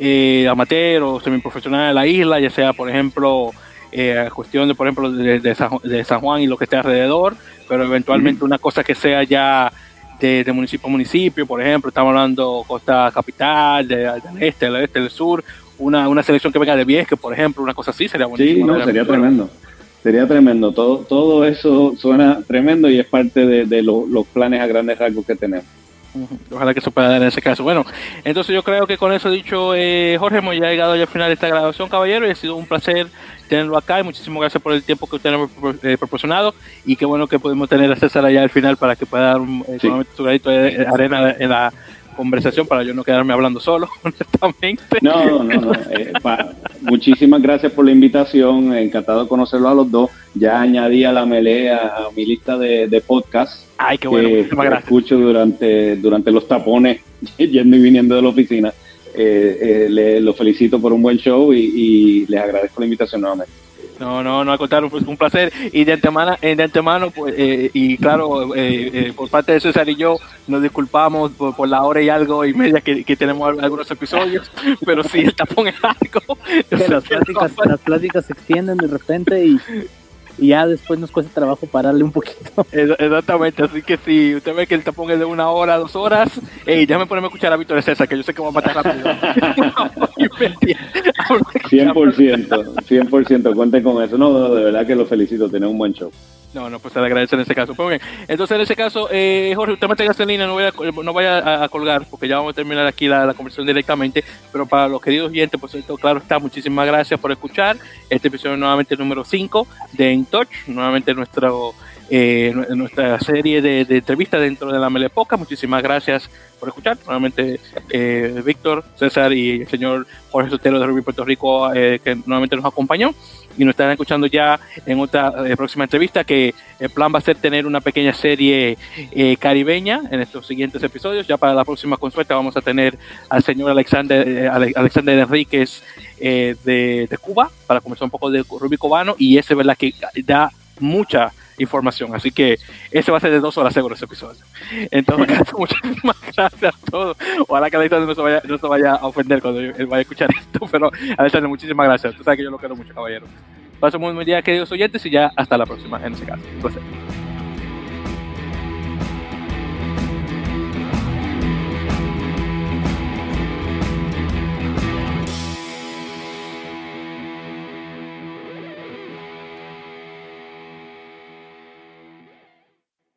eh, amateur o semiprofesional en la isla, ya sea por ejemplo eh, cuestión de por ejemplo de, San, Juan y lo que esté alrededor, pero eventualmente una cosa que sea ya de, municipio a municipio, por ejemplo, estamos hablando costa capital, del este, del este, del sur, una, una selección que venga de Viesque, por ejemplo, una cosa así, sería buenísimo. Sí, no, sería tremendo. Sería tremendo. Todo, todo eso suena tremendo y es parte de, los planes a grandes rasgos que tenemos. Ojalá que se pueda dar en ese caso. Bueno, entonces yo creo que con eso dicho, eh, Jorge, hemos ya llegado ya al final de esta grabación, caballero, y ha sido un placer tenerlo acá y muchísimas gracias por el tiempo que usted nos ha eh, proporcionado y qué bueno que podemos tener a César allá al final para que pueda dar un, eh, su granito de arena en la conversación para yo no quedarme hablando solo, honestamente. No, no, no. Eh, muchísimas gracias por la invitación. Encantado de conocerlo a los dos. Ya añadí a la melea a, mi lista de, de podcast. Ay, qué bueno. Que escucho durante, durante los tapones, yendo y viniendo de la oficina. Eh, eh, le, lo felicito por un buen show y, y les agradezco la invitación nuevamente. No, no, no, al contrario, fue un placer. Y de antemano, de antemano pues, eh, y claro, eh, eh, por parte de César y yo, nos disculpamos por, la hora y algo y media que, tenemos algunos episodios, pero sí, el tapón es las, pláticas, las pláticas se extienden de repente y y ya después nos cuesta trabajo pararle un poquito. Exactamente, así que si usted ve que el tapón es de una hora, dos horas, hey, déjame ponerme a escuchar a Víctor César, que yo sé que va a matar rápido. 100%, 100%, cuente con eso. No, de verdad que lo felicito, tiene un buen show. No, no, pues se le agradece en ese caso. Pues bien, entonces en ese caso, eh, Jorge, usted me tenga en línea, no, voy a, no vaya a, colgar, porque ya vamos a terminar aquí la, conversación directamente. Pero para los queridos oyentes, pues esto, claro está, muchísimas gracias por escuchar. Este episodio nuevamente número 5 de Touch, nuevamente nuestro eh, nuestra serie de, entrevistas dentro de la Melepoca. Muchísimas gracias por escuchar. Nuevamente, eh, Víctor, César y el señor Jorge Sotero de Rubí Puerto Rico, eh, que nuevamente nos acompañó. Y nos estarán escuchando ya en otra eh, próxima entrevista, que el plan va a ser tener una pequeña serie caribeña en estos siguientes episodios. Ya para la próxima consulta vamos a tener al señor Alexander, Alexander Enríquez de, de, Cuba, para comenzar un poco de Rubí Cubano. Y ese, ¿verdad? Que da mucha información. Así que ese va a ser de dos horas seguro ese episodio. Entonces, muchísimas gracias a todos. Ojalá que Alexander no se vaya, no se vaya a ofender cuando él vaya a escuchar esto. Pero Alexander, muchísimas gracias. Tú sabes que yo lo quiero mucho, caballero. Paso muy buen día, queridos oyentes, y ya hasta la próxima en ese caso.